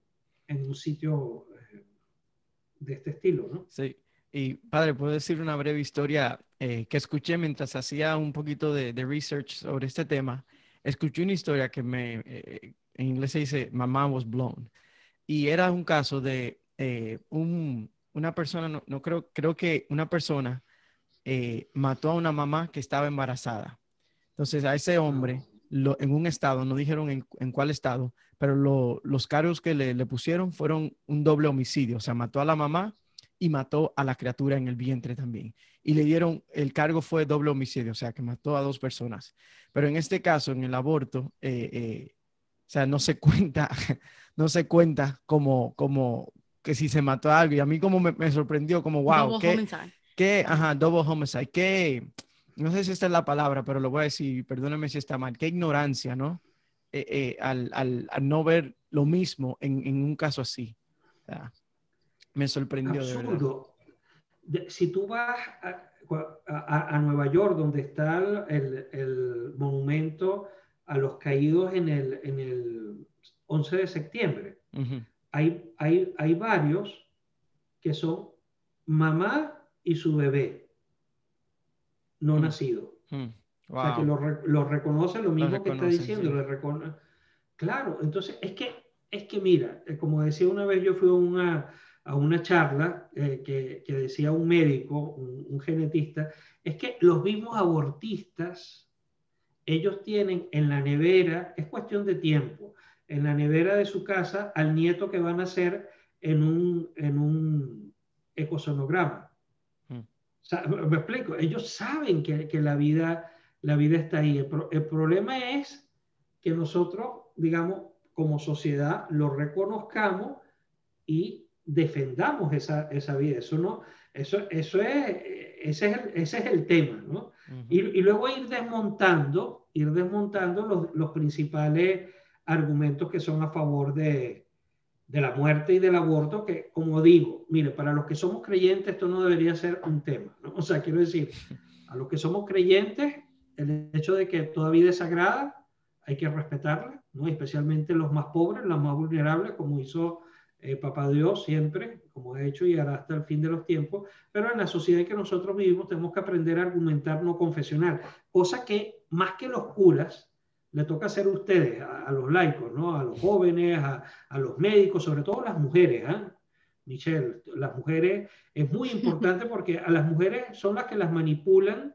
en un sitio eh, de este estilo, ¿no? Sí. Y padre, puedo decir una breve historia eh, que escuché mientras hacía un poquito de, de, research sobre este tema. Escuché una historia que me, en inglés se dice mamá was blown. Y era un caso de eh, una persona, no, creo, creo que una persona eh, mató a una mamá que estaba embarazada. Entonces a ese hombre, lo, en un estado, no dijeron en, cuál estado, pero los cargos que le, pusieron fueron un doble homicidio. O sea, mató a la mamá y mató a la criatura en el vientre también. Y le dieron, el cargo fue doble homicidio, o sea, que mató a dos personas. Pero en este caso, en el aborto, eh, eh, o sea, no se cuenta, no se cuenta como, como que si se mató a algo. Y a mí como me, sorprendió, como, wow, qué, qué, ajá, double homicide, qué, no sé si esta es la palabra, pero lo voy a decir, perdóneme si está mal, qué ignorancia, ¿no? Eh, al, al, al, no ver lo mismo en, en un caso así. O sea, me sorprendió. Absurdo. Si tú vas a, a, Nueva York, donde está el, el, monumento a los caídos en el, en el 11 de septiembre, hay, hay, hay varios que son mamá y su bebé no nacido. O sea, que lo, lo reconoce lo mismo que está diciendo. Lo Claro, entonces es que, es que mira, eh, como decía una vez, yo fui a una, a una charla eh, que, que, decía un médico, un, genetista, es que los mismos abortistas, ellos tienen en la nevera, es cuestión de tiempo, en la nevera de su casa al nieto que van a hacer en un, en un ecosonograma. O sea, me explico, ellos saben que, que, la, vida, la vida está ahí. El, el problema es que nosotros, digamos, como sociedad, lo reconozcamos y defendamos esa, esa vida. Eso, no, eso, eso es, ese, es el, ese es el tema, ¿no? y, y, luego ir desmontando, ir desmontando los, los, principales argumentos que son a favor de, de la muerte y del aborto, que como digo, mire, para los que somos creyentes esto no debería ser un tema, ¿no? O sea, quiero decir, a los que somos creyentes, el hecho de que toda vida es sagrada, hay que respetarla, ¿no? especialmente los más pobres, los más vulnerables, como hizo eh, Papá Dios siempre, como ha hecho y hará hasta el fin de los tiempos, pero en la sociedad en que nosotros vivimos tenemos que aprender a argumentar no confesional, cosa que más que los curas, le toca hacer a ustedes, a, los laicos, ¿no? a los jóvenes, a, a, los médicos, sobre todo las mujeres. ¿eh? Michelle, las mujeres es muy importante porque a las mujeres son las que las manipulan,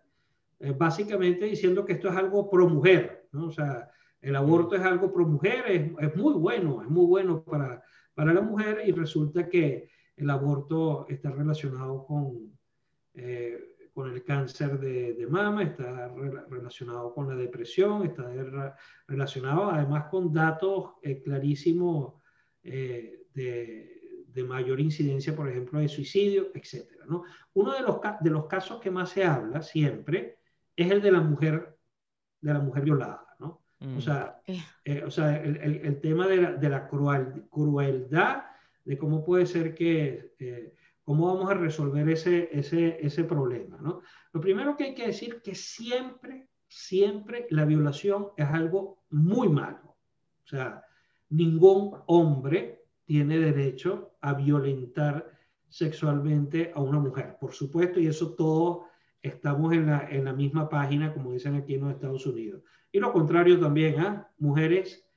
eh, básicamente diciendo que esto es algo pro mujer, ¿no? O sea, el aborto es algo pro mujer, es, es muy bueno, es muy bueno para, para la mujer y resulta que el aborto está relacionado con, eh, con el cáncer de, mama, está relacionado con la depresión, está relacionado además con datos eh, clarísimos eh, de, de, mayor incidencia, por ejemplo, de suicidio, etc. ¿no? Uno de los, de los casos que más se habla siempre es el de la mujer, de la mujer violada. O mm. sea, eh. Eh, o sea el, el, el, tema de la, de la cruel, crueldad, de cómo puede ser que, eh, cómo vamos a resolver ese, ese, ese problema, ¿no? Lo primero que hay que decir que siempre, siempre la violación es algo muy malo. O sea, ningún hombre tiene derecho a violentar sexualmente a una mujer, por supuesto, y eso todos estamos en la, en la misma página, como dicen aquí en los Estados Unidos. Y lo contrario también, ¿ah? mujeres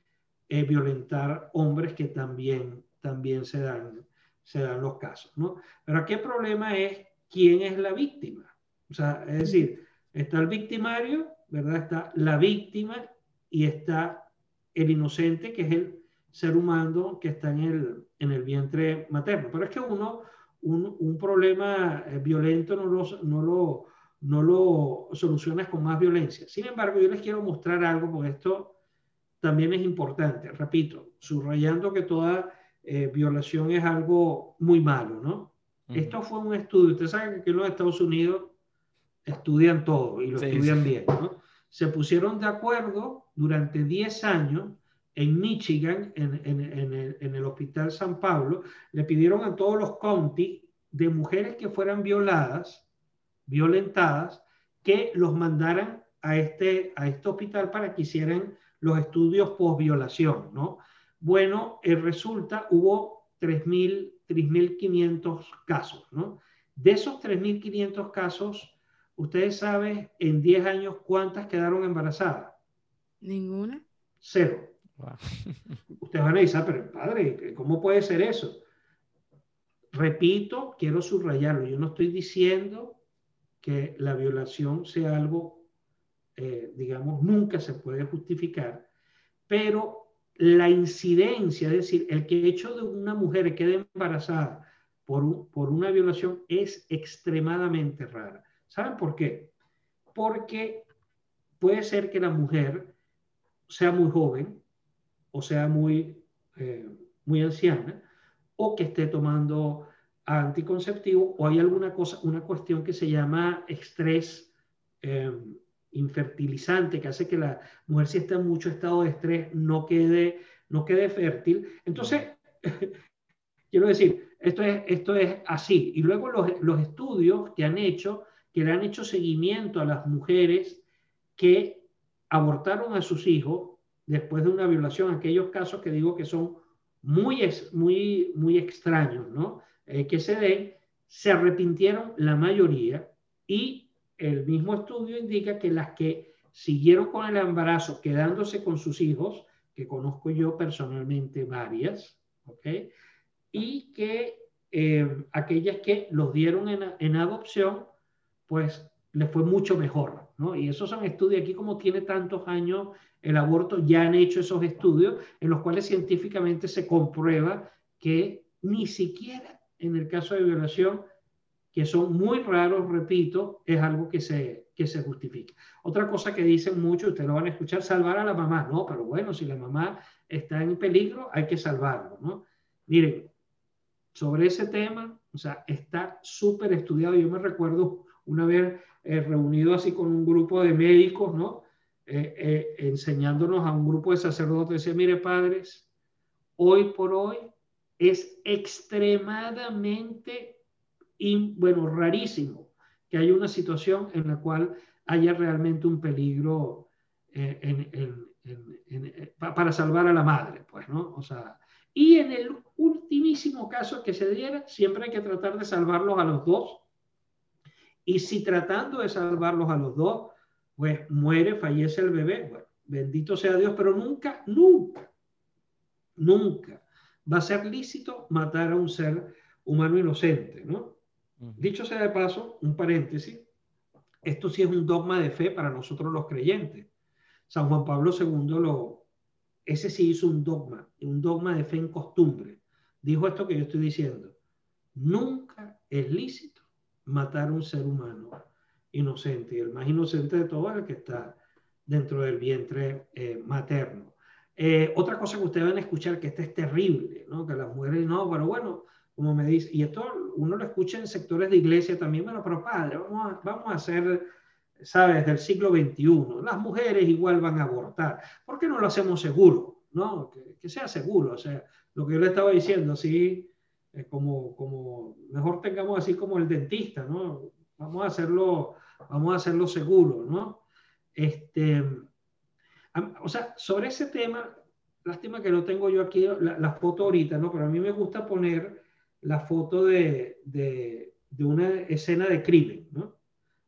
eh, violentar hombres que también, también se, dan, se dan los casos. ¿no? Pero aquí el problema es quién es la víctima. O sea, es decir, está el victimario, ¿verdad? Está la víctima y está el inocente, que es el ser humano que está en el, en el vientre materno. Pero es que uno, un, un problema eh, violento no lo, no lo no lo solucionas con más violencia. Sin embargo, yo les quiero mostrar algo, porque esto también es importante. Repito, subrayando que toda eh, violación es algo muy malo, ¿no? Esto fue un estudio. Ustedes saben que aquí en los Estados Unidos estudian todo y lo estudian bien, ¿no? Se pusieron de acuerdo durante 10 años en Michigan, en, en, en, el, en, el, Hospital San Pablo, le pidieron a todos los counties de mujeres que fueran violadas violentadas que los mandaran a este, a este hospital para que hicieran los estudios post-violación, ¿no? Bueno, eh, resulta, hubo 3.500 casos, ¿no? De esos 3.500 casos, ustedes saben en 10 años cuántas quedaron embarazadas. Ninguna. Cero. Ustedes van a decir, ah, pero padre, ¿cómo puede ser eso? Repito, quiero subrayarlo, yo no estoy diciendo que la violación sea algo, eh, digamos, nunca se puede justificar, pero la incidencia, es decir, el que hecho de una mujer quede embarazada por, por una violación es extremadamente rara. ¿Saben por qué? Porque puede ser que la mujer sea muy joven o sea muy, eh, muy anciana o que esté tomando anticonceptivo o hay alguna cosa, una cuestión que se llama estrés eh, infertilizante que hace que la mujer si está en mucho estado de estrés no quede, no quede fértil. Entonces, quiero decir, esto es, esto es así. Y luego los, los estudios que han hecho, que le han hecho seguimiento a las mujeres que abortaron a sus hijos después de una violación, aquellos casos que digo que son muy, muy, muy extraños, ¿no? Eh, que se den, se arrepintieron la mayoría y el mismo estudio indica que las que siguieron con el embarazo quedándose con sus hijos, que conozco yo personalmente varias, ¿ok? Y que eh, aquellas que los dieron en, en adopción, pues les fue mucho mejor, ¿no? Y esos son estudios, aquí como tiene tantos años el aborto, ya han hecho esos estudios en los cuales científicamente se comprueba que ni siquiera en el caso de violación, que son muy raros, repito, es algo que se, que se justifica. Otra cosa que dicen mucho, ustedes lo van a escuchar, salvar a la mamá, no, pero bueno, si la mamá está en peligro, hay que salvarlo, ¿no? Miren, sobre ese tema, o sea, está súper estudiado. Yo me recuerdo una vez eh, reunido así con un grupo de médicos, ¿no? Eh, eh, enseñándonos a un grupo de sacerdotes, decía, mire padres, hoy por hoy es extremadamente, bueno, rarísimo que haya una situación en la cual haya realmente un peligro para salvar a la madre, pues, ¿no? O sea, y en el ultimísimo caso que se diera, siempre hay que tratar de salvarlos a los dos y si tratando de salvarlos a los dos, pues muere, fallece el bebé, bueno, bendito sea Dios, pero nunca, nunca, nunca va a ser lícito matar a un ser humano inocente, ¿no? Dicho sea de paso, un paréntesis, esto sí es un dogma de fe para nosotros los creyentes. San Juan Pablo II lo, ese sí hizo un dogma, un dogma de fe en costumbre. Dijo esto que yo estoy diciendo. Nunca es lícito matar a un ser humano inocente. Y el más inocente de todos es el que está dentro del vientre eh, materno. Eh, otra cosa que ustedes van a escuchar, que este es terrible, ¿no? que las mujeres, no, pero bueno, como me dice, y esto uno lo escucha en sectores de iglesia también, bueno, pero padre, vamos a, vamos a hacer, ¿sabes?, del siglo XXI, las mujeres igual van a abortar, ¿por qué no lo hacemos seguro? ¿no? Que, que sea seguro, o sea, lo que yo le estaba diciendo, así como, como, mejor tengamos así como el dentista, ¿no? Vamos a hacerlo, vamos a hacerlo seguro, ¿no? Este, o sea, sobre ese tema, lástima que no tengo yo aquí la, foto ahorita, ¿no? Pero a mí me gusta poner la foto de, de, de una escena de crimen, ¿no?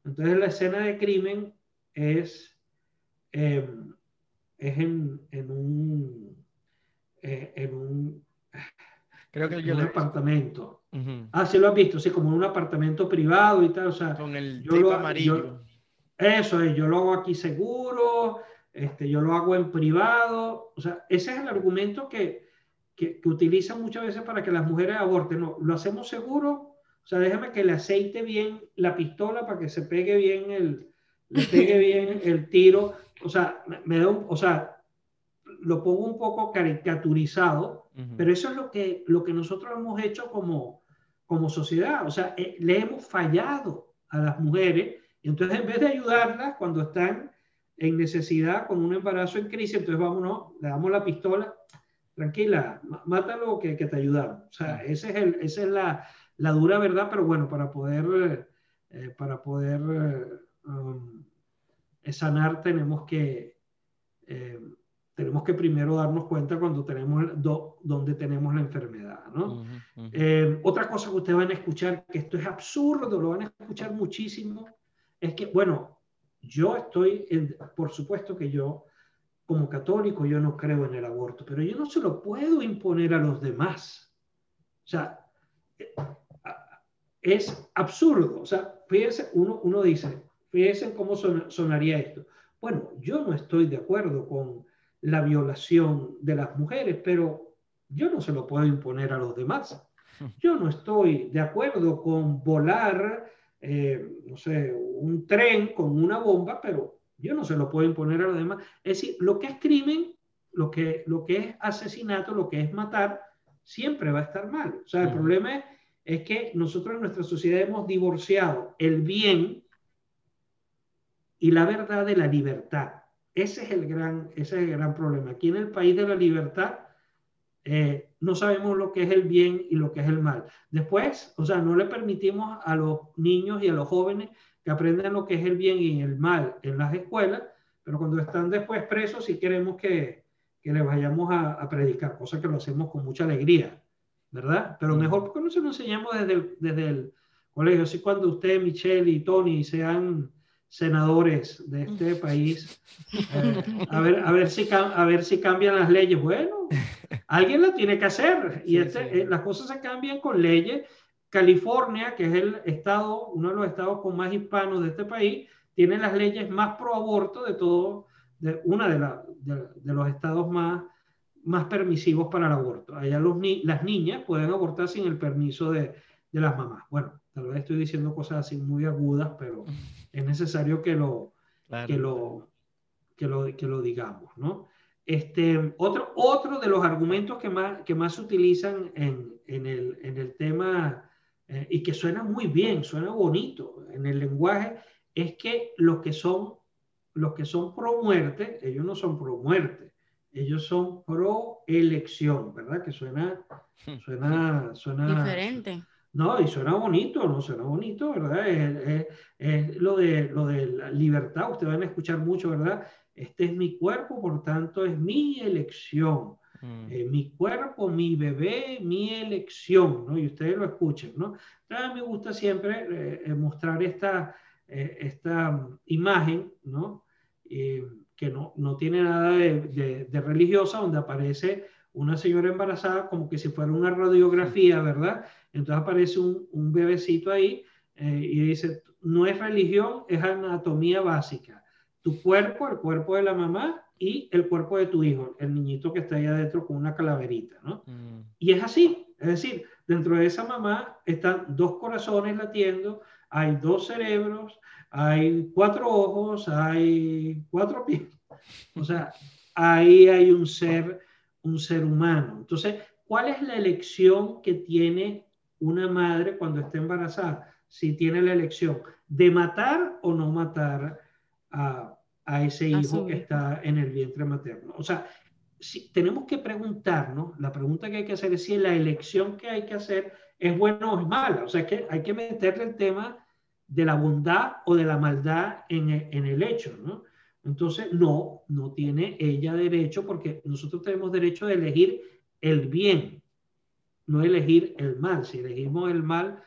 Entonces la escena de crimen es, em, es en, en un, eh, en un Creo que yo un apartamento. Ah, sí lo has visto, sí, como un apartamento privado y tal, o sea. Con el yo amarillo. eso es, yo lo hago aquí seguro, este, yo lo hago en privado, o sea, ese es el argumento que, que, que utilizan muchas veces para que las mujeres aborten, no, lo hacemos seguro, o sea, déjame que le aceite bien la pistola para que se pegue bien el, le pegue bien el tiro, o sea, me, da un, o sea, lo pongo un poco caricaturizado, pero eso es lo que, lo que nosotros hemos hecho como, como sociedad. O sea, eh, le hemos fallado a las mujeres. Y entonces, en vez de ayudarlas cuando están en necesidad con un embarazo en crisis, entonces vámonos, le damos la pistola, tranquila, mátalo que, que te ayudamos. O sea, ese es el, esa es la, la, dura verdad, pero bueno, para poder, eh, para poder eh, um, sanar tenemos que tenemos que primero darnos cuenta cuando tenemos do, donde tenemos la enfermedad, ¿no? Eh, otra cosa que ustedes van a escuchar, que esto es absurdo, lo van a escuchar muchísimo, es que, bueno, yo estoy, por supuesto que yo, como católico, yo no creo en el aborto, pero yo no se lo puedo imponer a los demás. O sea, eh, es absurdo. O sea, fíjense, uno, uno dice, fíjense cómo sonaría esto. Bueno, yo no estoy de acuerdo con la violación de las mujeres, pero yo no se lo puedo imponer a los demás. Yo no estoy de acuerdo con volar, eh, no sé, un tren con una bomba, pero yo no se lo puedo imponer a los demás. Es decir, lo que es crimen, lo que, lo que es asesinato, lo que es matar, siempre va a estar mal. O sea, el problema es, es que nosotros en nuestra sociedad hemos divorciado el bien y la verdad de la libertad. Ese es el gran, ese es el gran problema. Aquí en el país de la libertad eh, no sabemos lo que es el bien y lo que es el mal. Después, o sea, no le permitimos a los niños y a los jóvenes que aprendan lo que es el bien y el mal en las escuelas, pero cuando están después presos sí queremos que, que les vayamos a, predicar, cosa que lo hacemos con mucha alegría, ¿verdad? Pero mejor porque no se lo enseñamos desde el, desde el colegio. Así cuando usted, Michelle y Tony sean senadores de este país, eh, a, ver, a, ver si, a ver si cambian las leyes. Bueno, alguien lo tiene que hacer y este, eh, las cosas se cambian con leyes. California, que es el estado, uno de los estados con más hispanos de este país, tiene las leyes más pro aborto de todo, de una de, de, los estados más, más permisivos para el aborto. Allá los las niñas pueden abortar sin el permiso de, de las mamás. Bueno, tal vez estoy diciendo cosas así muy agudas, pero es necesario que lo, que lo, que lo, que lo digamos, ¿no? Este, otro, otro de los argumentos que más, que más se utilizan en, en, el, en el tema eh, y que suena muy bien, suena bonito en el lenguaje, es que los que son, los que son pro muerte, ellos no son pro muerte, ellos son pro elección, ¿verdad? Que suena, suena, suena diferente. No, y suena bonito, ¿no? Suena bonito, ¿verdad? Es, lo, de, lo de la libertad, ustedes van a escuchar mucho, ¿verdad? Este es mi cuerpo, por tanto es mi elección. Mm. Eh, mi cuerpo, mi bebé, mi elección, ¿no? Y ustedes lo escuchen, ¿no? A mí me gusta siempre eh, eh, mostrar esta, esta imagen, ¿no? que no, no, tiene nada de, de religiosa, donde aparece una señora embarazada como que si fuera una radiografía, ¿verdad? Entonces aparece un, un bebecito ahí eh, y dice, no es religión, es anatomía básica. Tu cuerpo, el cuerpo de la mamá y el cuerpo de tu hijo, el niñito que está ahí adentro con una calaverita, ¿no? Mm. Y es así, es decir, dentro de esa mamá están dos corazones latiendo, hay dos cerebros, hay cuatro ojos, hay cuatro pies. O sea, ahí hay un ser, un ser humano. Entonces, ¿cuál es la elección que tiene una madre cuando está embarazada, si tiene la elección de matar o no matar a, ese hijo que está en el vientre materno. O sea, si, tenemos que preguntarnos, la pregunta que hay que hacer es si la elección que hay que hacer es buena o es mala. O sea, que hay que meterle el tema de la bondad o de la maldad en, en el hecho, ¿no? Entonces, no, no tiene ella derecho porque nosotros tenemos derecho de elegir el bien no elegir el mal. Si elegimos el mal,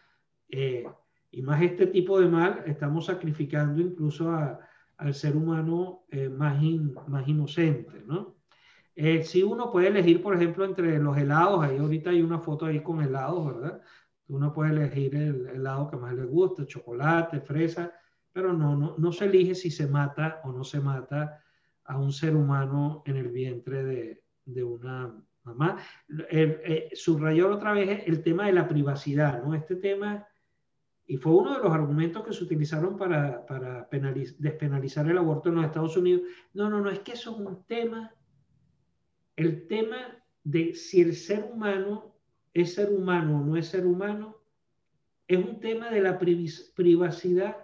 eh, y más este tipo de mal, estamos sacrificando incluso al ser humano eh, más, más inocente, ¿no? Eh, si uno puede elegir, por ejemplo, entre los helados, ahí ahorita hay una foto ahí con helados, ¿verdad? Uno puede elegir el helado que más le gusta, chocolate, fresa, pero no, no, no se elige si se mata o no se mata a un ser humano en el vientre de, de una, Mamá, eh, subrayó otra vez el tema de la privacidad, ¿no? Este tema, y fue uno de los argumentos que se utilizaron para, para despenalizar el aborto en los Estados Unidos. No, no, no, es que eso es un tema, el tema de si el ser humano es ser humano o no es ser humano, es un tema de la privacidad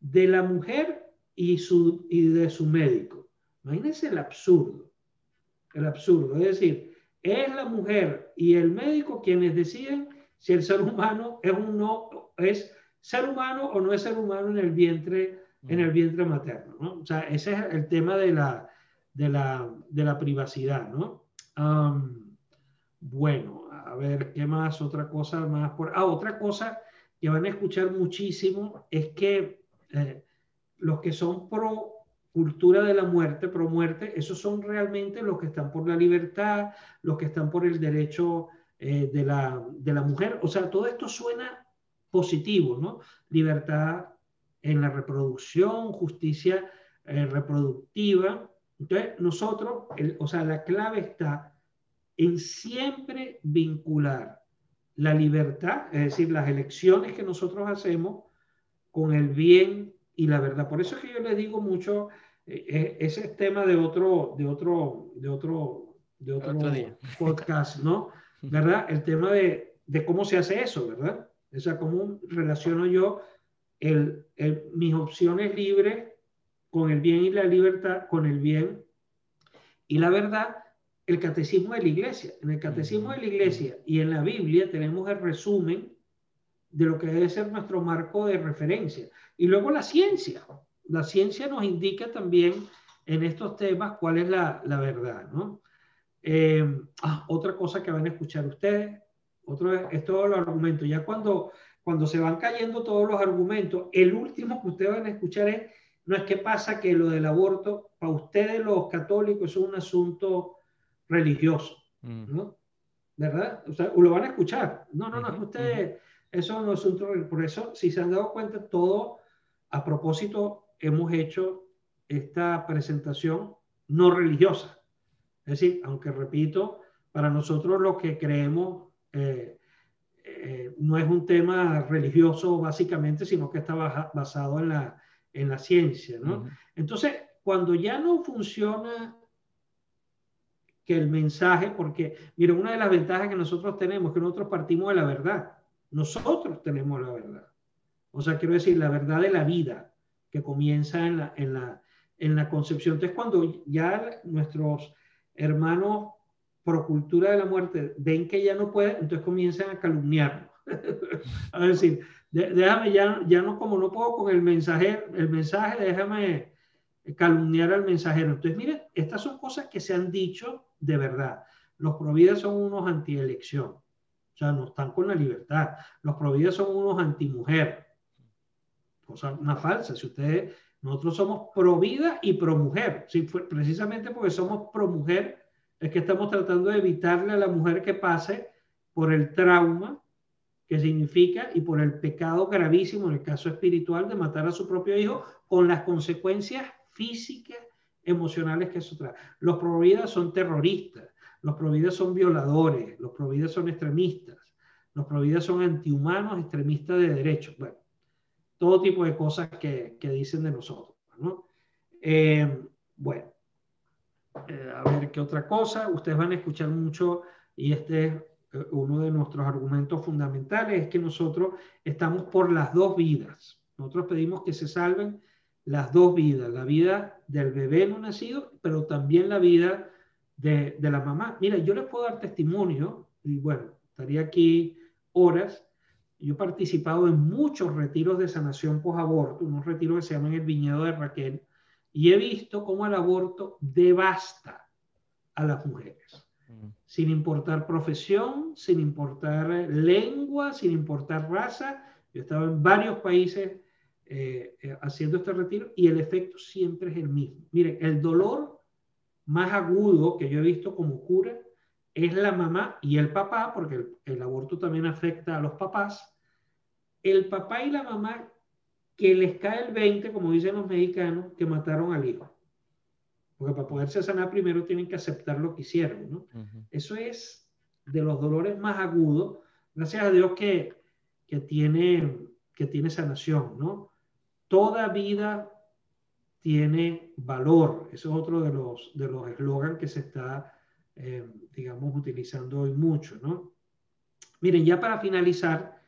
de la mujer y, su, y de su médico. Imagínense el absurdo, el absurdo, es decir, es la mujer y el médico quienes deciden si el ser humano es un no, es ser humano o no es ser humano en el vientre, en el vientre materno, ¿no? O sea, ese es el tema de la, de la, de la privacidad, ¿no? bueno, a ver, ¿qué más? Otra cosa más por... Ah, otra cosa que van a escuchar muchísimo es que eh, los que son pro cultura de la muerte, pro muerte, esos son realmente los que están por la libertad, los que están por el derecho eh, de, la, de, la, mujer. O sea, todo esto suena positivo, ¿no? Libertad en la reproducción, justicia eh, reproductiva. Entonces, nosotros, o sea, la clave está en siempre vincular la libertad, es decir, las elecciones que nosotros hacemos con el bien y la verdad. Por eso es que yo les digo mucho, eh, eh, ese es tema de otro, de otro, de otro, de otro, podcast, ¿no? ¿Verdad? El tema de, de, cómo se hace eso, ¿verdad? O sea, cómo relaciono yo el, el, mis opciones libres con el bien y la libertad, con el bien y la verdad, el catecismo de la iglesia. En el catecismo de la iglesia y en la Biblia tenemos el resumen de lo que debe ser nuestro marco de referencia. Y luego la ciencia. La ciencia nos indica también en estos temas cuál es la, la verdad, ¿no? Eh, ah, otra cosa que van a escuchar ustedes, otro es, todos los argumentos. Ya cuando, cuando se van cayendo todos los argumentos, el último que ustedes van a escuchar es, no es que pasa que lo del aborto, para ustedes los católicos es un asunto religioso, mm. ¿no? ¿Verdad? O sea, lo van a escuchar. No, no, no, ustedes, eso no es un Por eso, si se han dado cuenta, todo a propósito hemos hecho esta presentación no religiosa. Es decir, aunque repito, para nosotros lo que creemos eh, eh, no es un tema religioso básicamente, sino que está basado en la, en la ciencia. ¿no? Entonces, cuando ya no funciona que el mensaje, porque, mira, una de las ventajas que nosotros tenemos es que nosotros partimos de la verdad. Nosotros tenemos la verdad. O sea, quiero decir, la verdad de la vida que comienza en la, en la, en la concepción. Entonces, cuando ya nuestros hermanos pro cultura de la muerte ven que ya no pueden, entonces comienzan a calumniarnos. a decir, déjame ya, ya no, como no puedo con el mensaje, el mensaje, déjame calumniar al mensajero. Entonces, miren, estas son cosas que se han dicho de verdad. Los providas son unos antielección. O sea, no están con la libertad. Los providas son unos antimujer. Cosa una falsa. Si ustedes, nosotros somos pro vida y pro mujer. Sí, precisamente porque somos pro mujer, es que estamos tratando de evitarle a la mujer que pase por el trauma que significa y por el pecado gravísimo en el caso espiritual de matar a su propio hijo con las consecuencias físicas, emocionales que eso trae. Los providas son terroristas. Los providas son violadores, los providas son extremistas, los providas son antihumanos, extremistas de derechos. Bueno, todo tipo de cosas que, dicen de nosotros. ¿no? Eh, bueno, eh, a ver qué otra cosa. Ustedes van a escuchar mucho, y este es eh, uno de nuestros argumentos fundamentales, es que nosotros estamos por las dos vidas. Nosotros pedimos que se salven las dos vidas, la vida del bebé no nacido, pero también la vida de, de, la mamá. Mira, yo les puedo dar testimonio, y bueno, estaría aquí horas. Yo he participado en muchos retiros de sanación post-aborto, unos retiros que se llaman el viñedo de Raquel, y he visto cómo el aborto devasta a las mujeres, mm. sin importar profesión, sin importar lengua, sin importar raza. Yo he estado en varios países eh, eh, haciendo este retiro y el efecto siempre es el mismo. Miren, el dolor más agudo que yo he visto como cura es la mamá y el papá, porque el, aborto también afecta a los papás, el papá y la mamá que les cae el 20, como dicen los mexicanos, que mataron al hijo. Porque para poderse sanar primero tienen que aceptar lo que hicieron, ¿no? Eso es de los dolores más agudos, gracias a Dios que, que, tiene, que tiene sanación, ¿no? Toda vida tiene valor. Eso es otro de los de los eslogans que se está, eh, digamos, utilizando hoy mucho, ¿no? Miren, ya para finalizar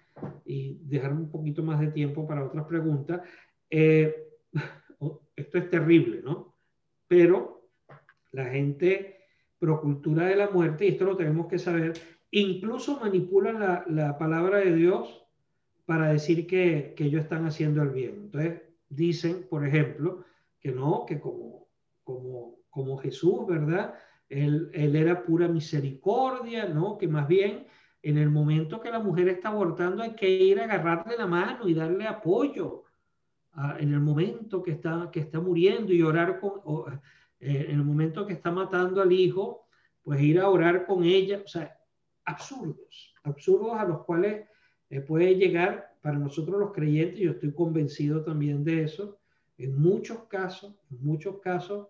y dejar un poquito más de tiempo para otras preguntas, eh, esto es terrible, ¿no? Pero la gente pro cultura de la muerte, y esto lo tenemos que saber, incluso manipulan la, la palabra de Dios para decir que, que ellos están haciendo el bien. Entonces, dicen, por ejemplo, que no, que como, como, como Jesús, ¿verdad? Él, él, era pura misericordia, ¿no? Que más bien en el momento que la mujer está abortando hay que ir a agarrarle la mano y darle apoyo. Ah, en el momento que está, que está muriendo y orar con, eh, en el momento que está matando al hijo, pues ir a orar con ella, o sea, absurdos, absurdos a los cuales eh, puede llegar para nosotros los creyentes, yo estoy convencido también de eso, en muchos casos, en muchos casos,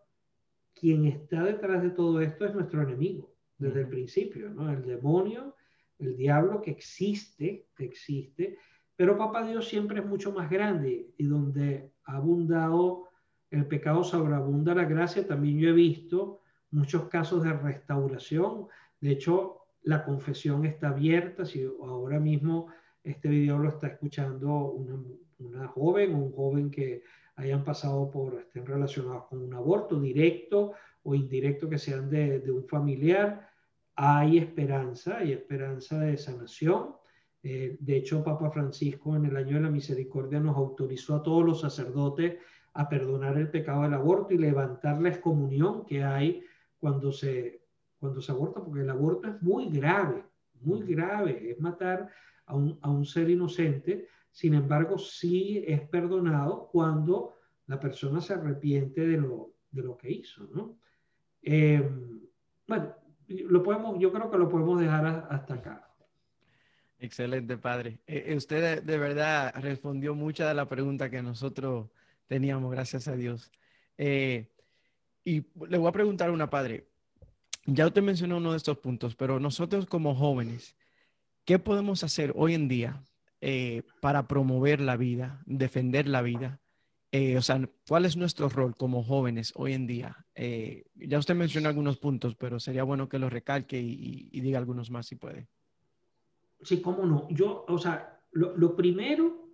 quien está detrás de todo esto es nuestro enemigo, desde el principio, ¿no? El demonio el diablo que existe, existe, pero Papá Dios siempre es mucho más grande y donde ha abundado el pecado sobreabunda la gracia, también yo he visto muchos casos de restauración. De hecho, la confesión está abierta. Si ahora mismo este video lo está escuchando una, una joven o un joven que hayan pasado por, estén relacionados con un aborto directo o indirecto que sean de, de un familiar, hay esperanza, hay esperanza de sanación. Eh, de hecho, Papa Francisco en el año de la misericordia nos autorizó a todos los sacerdotes a perdonar el pecado del aborto y levantar la excomunión que hay cuando se, cuando se aborta, porque el aborto es muy grave, muy grave, es matar a un, a un ser inocente, sin embargo, sí es perdonado cuando la persona se arrepiente de lo, de lo que hizo, ¿no? Eh, bueno, lo podemos, yo creo que lo podemos dejar hasta acá. Excelente, padre. Eh, eh, usted de, verdad respondió muchas de las preguntas que nosotros teníamos, gracias a Dios. y le voy a preguntar a una, padre. Ya usted mencionó uno de estos puntos, pero nosotros como jóvenes, ¿qué podemos hacer hoy en día para promover la vida, defender la vida? Eh, o sea, ¿cuál es nuestro rol como jóvenes hoy en día? Eh, ya usted mencionó algunos puntos, pero sería bueno que lo recalque y, diga algunos más si puede. Sí, cómo no. Yo, o sea, lo, primero,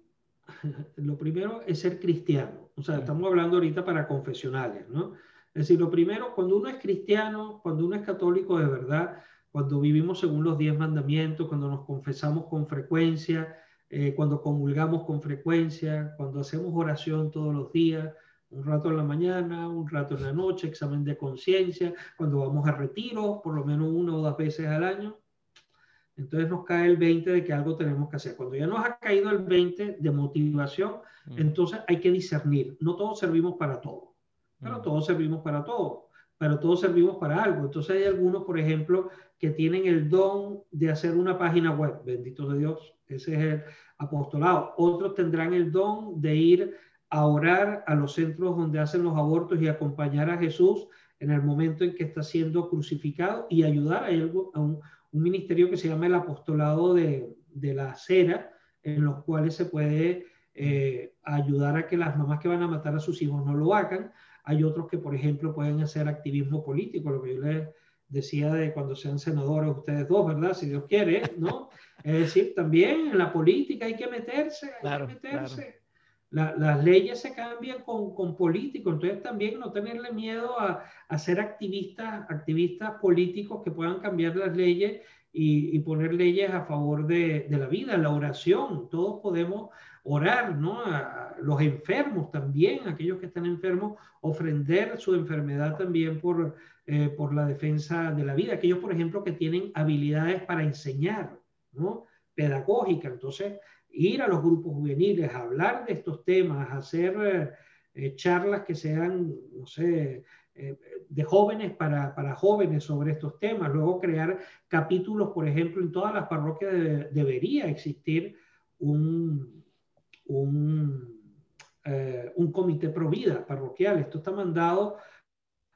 lo primero es ser cristiano. O sea, estamos hablando ahorita para confesionales, ¿no? Es decir, lo primero, cuando uno es cristiano, cuando uno es católico de verdad, cuando vivimos según los diez mandamientos, cuando nos confesamos con frecuencia, eh, cuando comulgamos con frecuencia, cuando hacemos oración todos los días, un rato en la mañana, un rato en la noche, examen de conciencia, cuando vamos a retiro, por lo menos una o dos veces al año. Entonces nos cae el 20 de que algo tenemos que hacer. Cuando ya nos ha caído el 20 de motivación, mm. entonces hay que discernir. No todos servimos para todo, pero mm. todos servimos para todo, pero todos servimos para algo. Entonces hay algunos, por ejemplo, que tienen el don de hacer una página web, bendito de Dios, ese es el apostolado. Otros tendrán el don de ir a orar a los centros donde hacen los abortos y acompañar a Jesús en el momento en que está siendo crucificado y ayudar a, a un, ministerio que se llama el apostolado de, la cera, en los cuales se puede eh, ayudar a que las mamás que van a matar a sus hijos no lo hagan. Hay otros que, por ejemplo, pueden hacer activismo político, lo que yo les decía de cuando sean senadores ustedes dos, ¿verdad? Si Dios quiere, ¿no? Es decir, también en la política hay que meterse, hay que meterse. las leyes se cambian con, con, políticos, entonces también no tenerle miedo a, a ser activistas, activistas políticos que puedan cambiar las leyes y, y poner leyes a favor de, de, la vida, la oración. Todos podemos orar, ¿no? A los enfermos también, aquellos que están enfermos, ofrender su enfermedad también por, eh, por la defensa de la vida. Aquellos, por ejemplo, que tienen habilidades para enseñar, ¿no? Pedagógica. Entonces, ir a los grupos juveniles, hablar de estos temas, hacer eh, eh, charlas que sean, no sé, de jóvenes para, para, jóvenes sobre estos temas. Luego crear capítulos, por ejemplo, en todas las parroquias debería existir un, un, un comité pro vida parroquial. Esto está mandado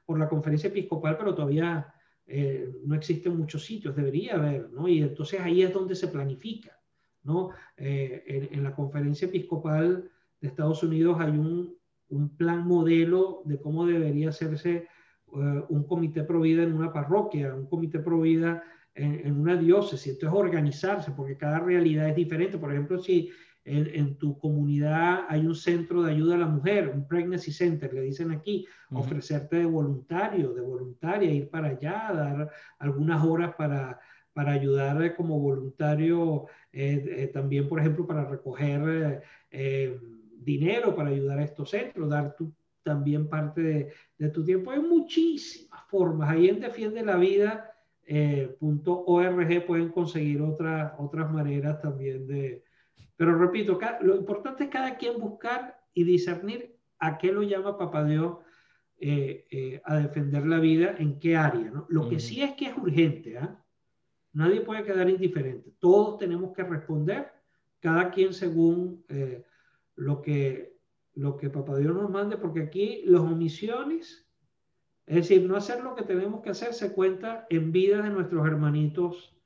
por la conferencia episcopal, pero todavía eh, no existen muchos sitios, debería haber, ¿no? Y entonces ahí es donde se planifica, ¿no? Eh, en, la conferencia episcopal de Estados Unidos hay un, un plan modelo de cómo debería hacerse eh, un comité pro vida en una parroquia, un comité pro vida en, en, una diócesis. Entonces organizarse, porque cada realidad es diferente. Por ejemplo, si en, tu comunidad hay un centro de ayuda a la mujer, un pregnancy center, le dicen aquí, ofrecerte de voluntario, de voluntaria, ir para allá, dar algunas horas para, para ayudar como voluntario, eh, eh, también, por ejemplo, para recoger eh, dinero para ayudar a estos centros, dar tu, también parte de, de, tu tiempo. Hay muchísimas formas. Ahí en Defiende la Vida. .org pueden conseguir otras otras maneras también de, pero repito, lo importante es cada quien buscar y discernir a qué lo llama Papá Dios eh, eh, a defender la vida, en qué área. ¿no? Lo que sí es que es urgente, ¿ah? nadie puede quedar indiferente. Todos tenemos que responder, cada quien según eh, lo, que, lo que Papá Dios nos mande, porque aquí las omisiones, es decir, no hacer lo que tenemos que hacer, se cuenta en vida de nuestros hermanitos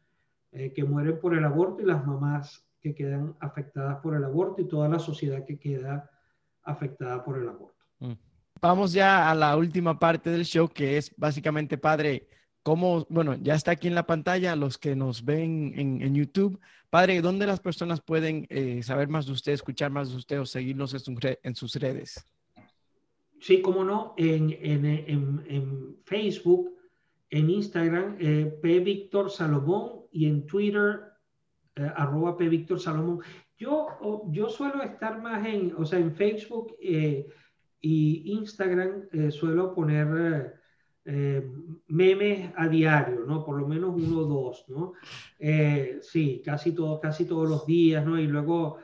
que mueren por el aborto y las mamás que quedan afectadas por el aborto y toda la sociedad que queda afectada por el aborto. Mm. Vamos ya a la última parte del show, que es básicamente, padre, cómo, bueno, ya está aquí en la pantalla, los que nos ven en, YouTube. Padre, ¿dónde las personas pueden eh, saber más de usted, escuchar más de usted o seguirnos en, sus redes? Sí, cómo no, en, en Facebook, en Instagram, eh, P. Víctor Salomón y en Twitter, eh, arroba P. Víctor Salomón. Yo, yo suelo estar más en, o sea, en Facebook eh, y Instagram suelo poner memes a diario, ¿no? Por lo menos uno o dos, ¿no? sí, casi, todo, casi todos los días, ¿no? Y luego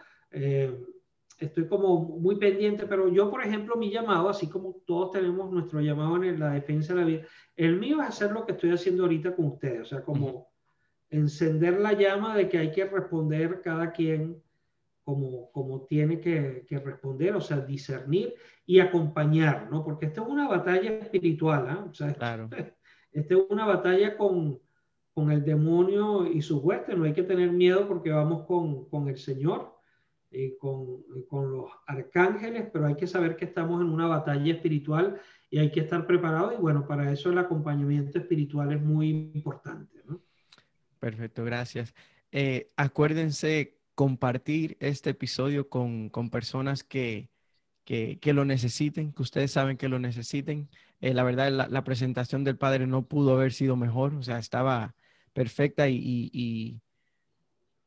estoy como muy pendiente, pero yo, por ejemplo, mi llamado, así como todos tenemos nuestro llamado en la defensa de la vida, el mío es hacer lo que estoy haciendo ahorita con ustedes, o sea, como encender la llama de que hay que responder cada quien como, como tiene que, que responder, o sea, discernir y acompañar, ¿no? Porque esta es una batalla espiritual, ¿ah? O sea, claro. esta es una batalla con, con el demonio y su hueste, no hay que tener miedo porque vamos con, con el Señor eh, con, con, los arcángeles, pero hay que saber que estamos en una batalla espiritual y hay que estar preparado y bueno, para eso el acompañamiento espiritual es muy importante. ¿no? Perfecto, gracias. Eh, acuérdense compartir este episodio con, con personas que, que, que, lo necesiten, que ustedes saben que lo necesiten. Eh, la verdad, la, la, presentación del padre no pudo haber sido mejor, o sea, estaba perfecta y, y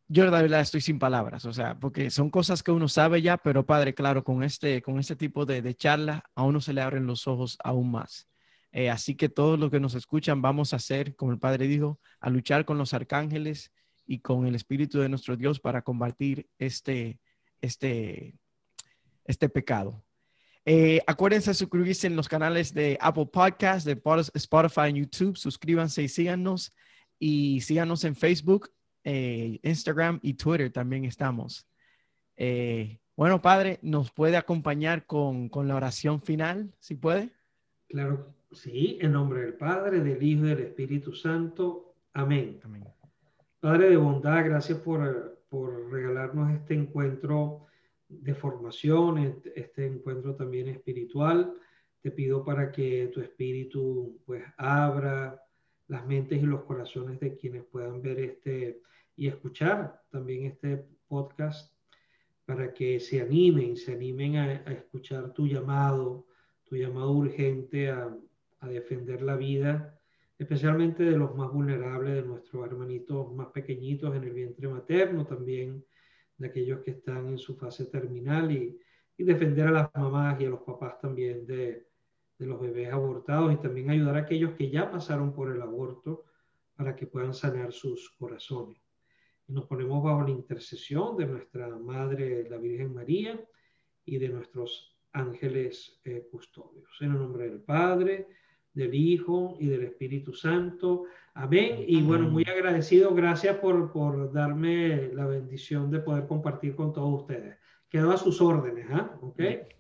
yo la verdad estoy sin palabras, o sea, porque son cosas que uno sabe ya, pero padre, claro, con este, con este tipo de, de charla a uno se le abren los ojos aún más. Eh, así que todos los que nos escuchan vamos a hacer, como el padre dijo, a luchar con los arcángeles y con el Espíritu de nuestro Dios para combatir este, este, este pecado. Eh, acuérdense de suscribirse en los canales de Apple Podcast, de Spotify y YouTube. Suscríbanse y síganos. Y síganos en Facebook eh, Instagram y Twitter también estamos. Bueno, Padre, ¿nos puede acompañar con, con, la oración final, si puede? Claro, sí, en nombre del Padre, del Hijo y del Espíritu Santo. Amén. Padre de bondad, gracias por, por regalarnos este encuentro de formación, este, este encuentro también espiritual. Te pido para que tu espíritu pues abra las mentes y los corazones de quienes puedan ver este y escuchar también este podcast para que se animen, se animen a, escuchar tu llamado, tu llamado urgente a, a, defender la vida, especialmente de los más vulnerables, de nuestros hermanitos más pequeñitos en el vientre materno, también de aquellos que están en su fase terminal y, y defender a las mamás y a los papás también de, de los bebés abortados y también ayudar a aquellos que ya pasaron por el aborto para que puedan sanar sus corazones nos ponemos bajo la intercesión de nuestra Madre, la Virgen María, y de nuestros ángeles eh, custodios. En el nombre del Padre, del Hijo y del Espíritu Santo. Amén. Y bueno, muy agradecido. Gracias por, por darme la bendición de poder compartir con todos ustedes. Quedo a sus órdenes, ¿ah?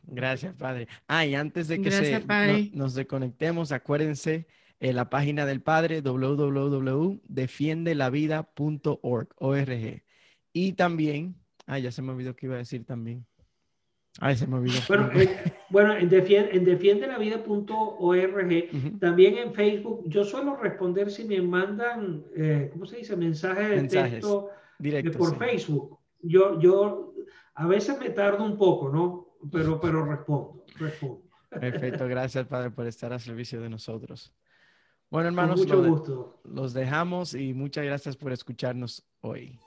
Gracias, Padre. Ah, y antes de que se, nos desconectemos, acuérdense en la página del Padre www.defiendelavida.org. Y también, ah, ya se me olvidó que iba a decir también. Ay, se me olvidó. Bueno, eh, bueno en, defiende, en defiendelavida.org, también en Facebook, yo suelo responder si me mandan, eh, ¿cómo se dice? Mensajes de texto directo, por Facebook. Yo, yo a veces me tardo un poco, ¿no? Pero, pero respondo, respondo. Perfecto, gracias Padre por estar al servicio de nosotros. Bueno, hermanos, mucho gusto. los dejamos y muchas gracias por escucharnos hoy.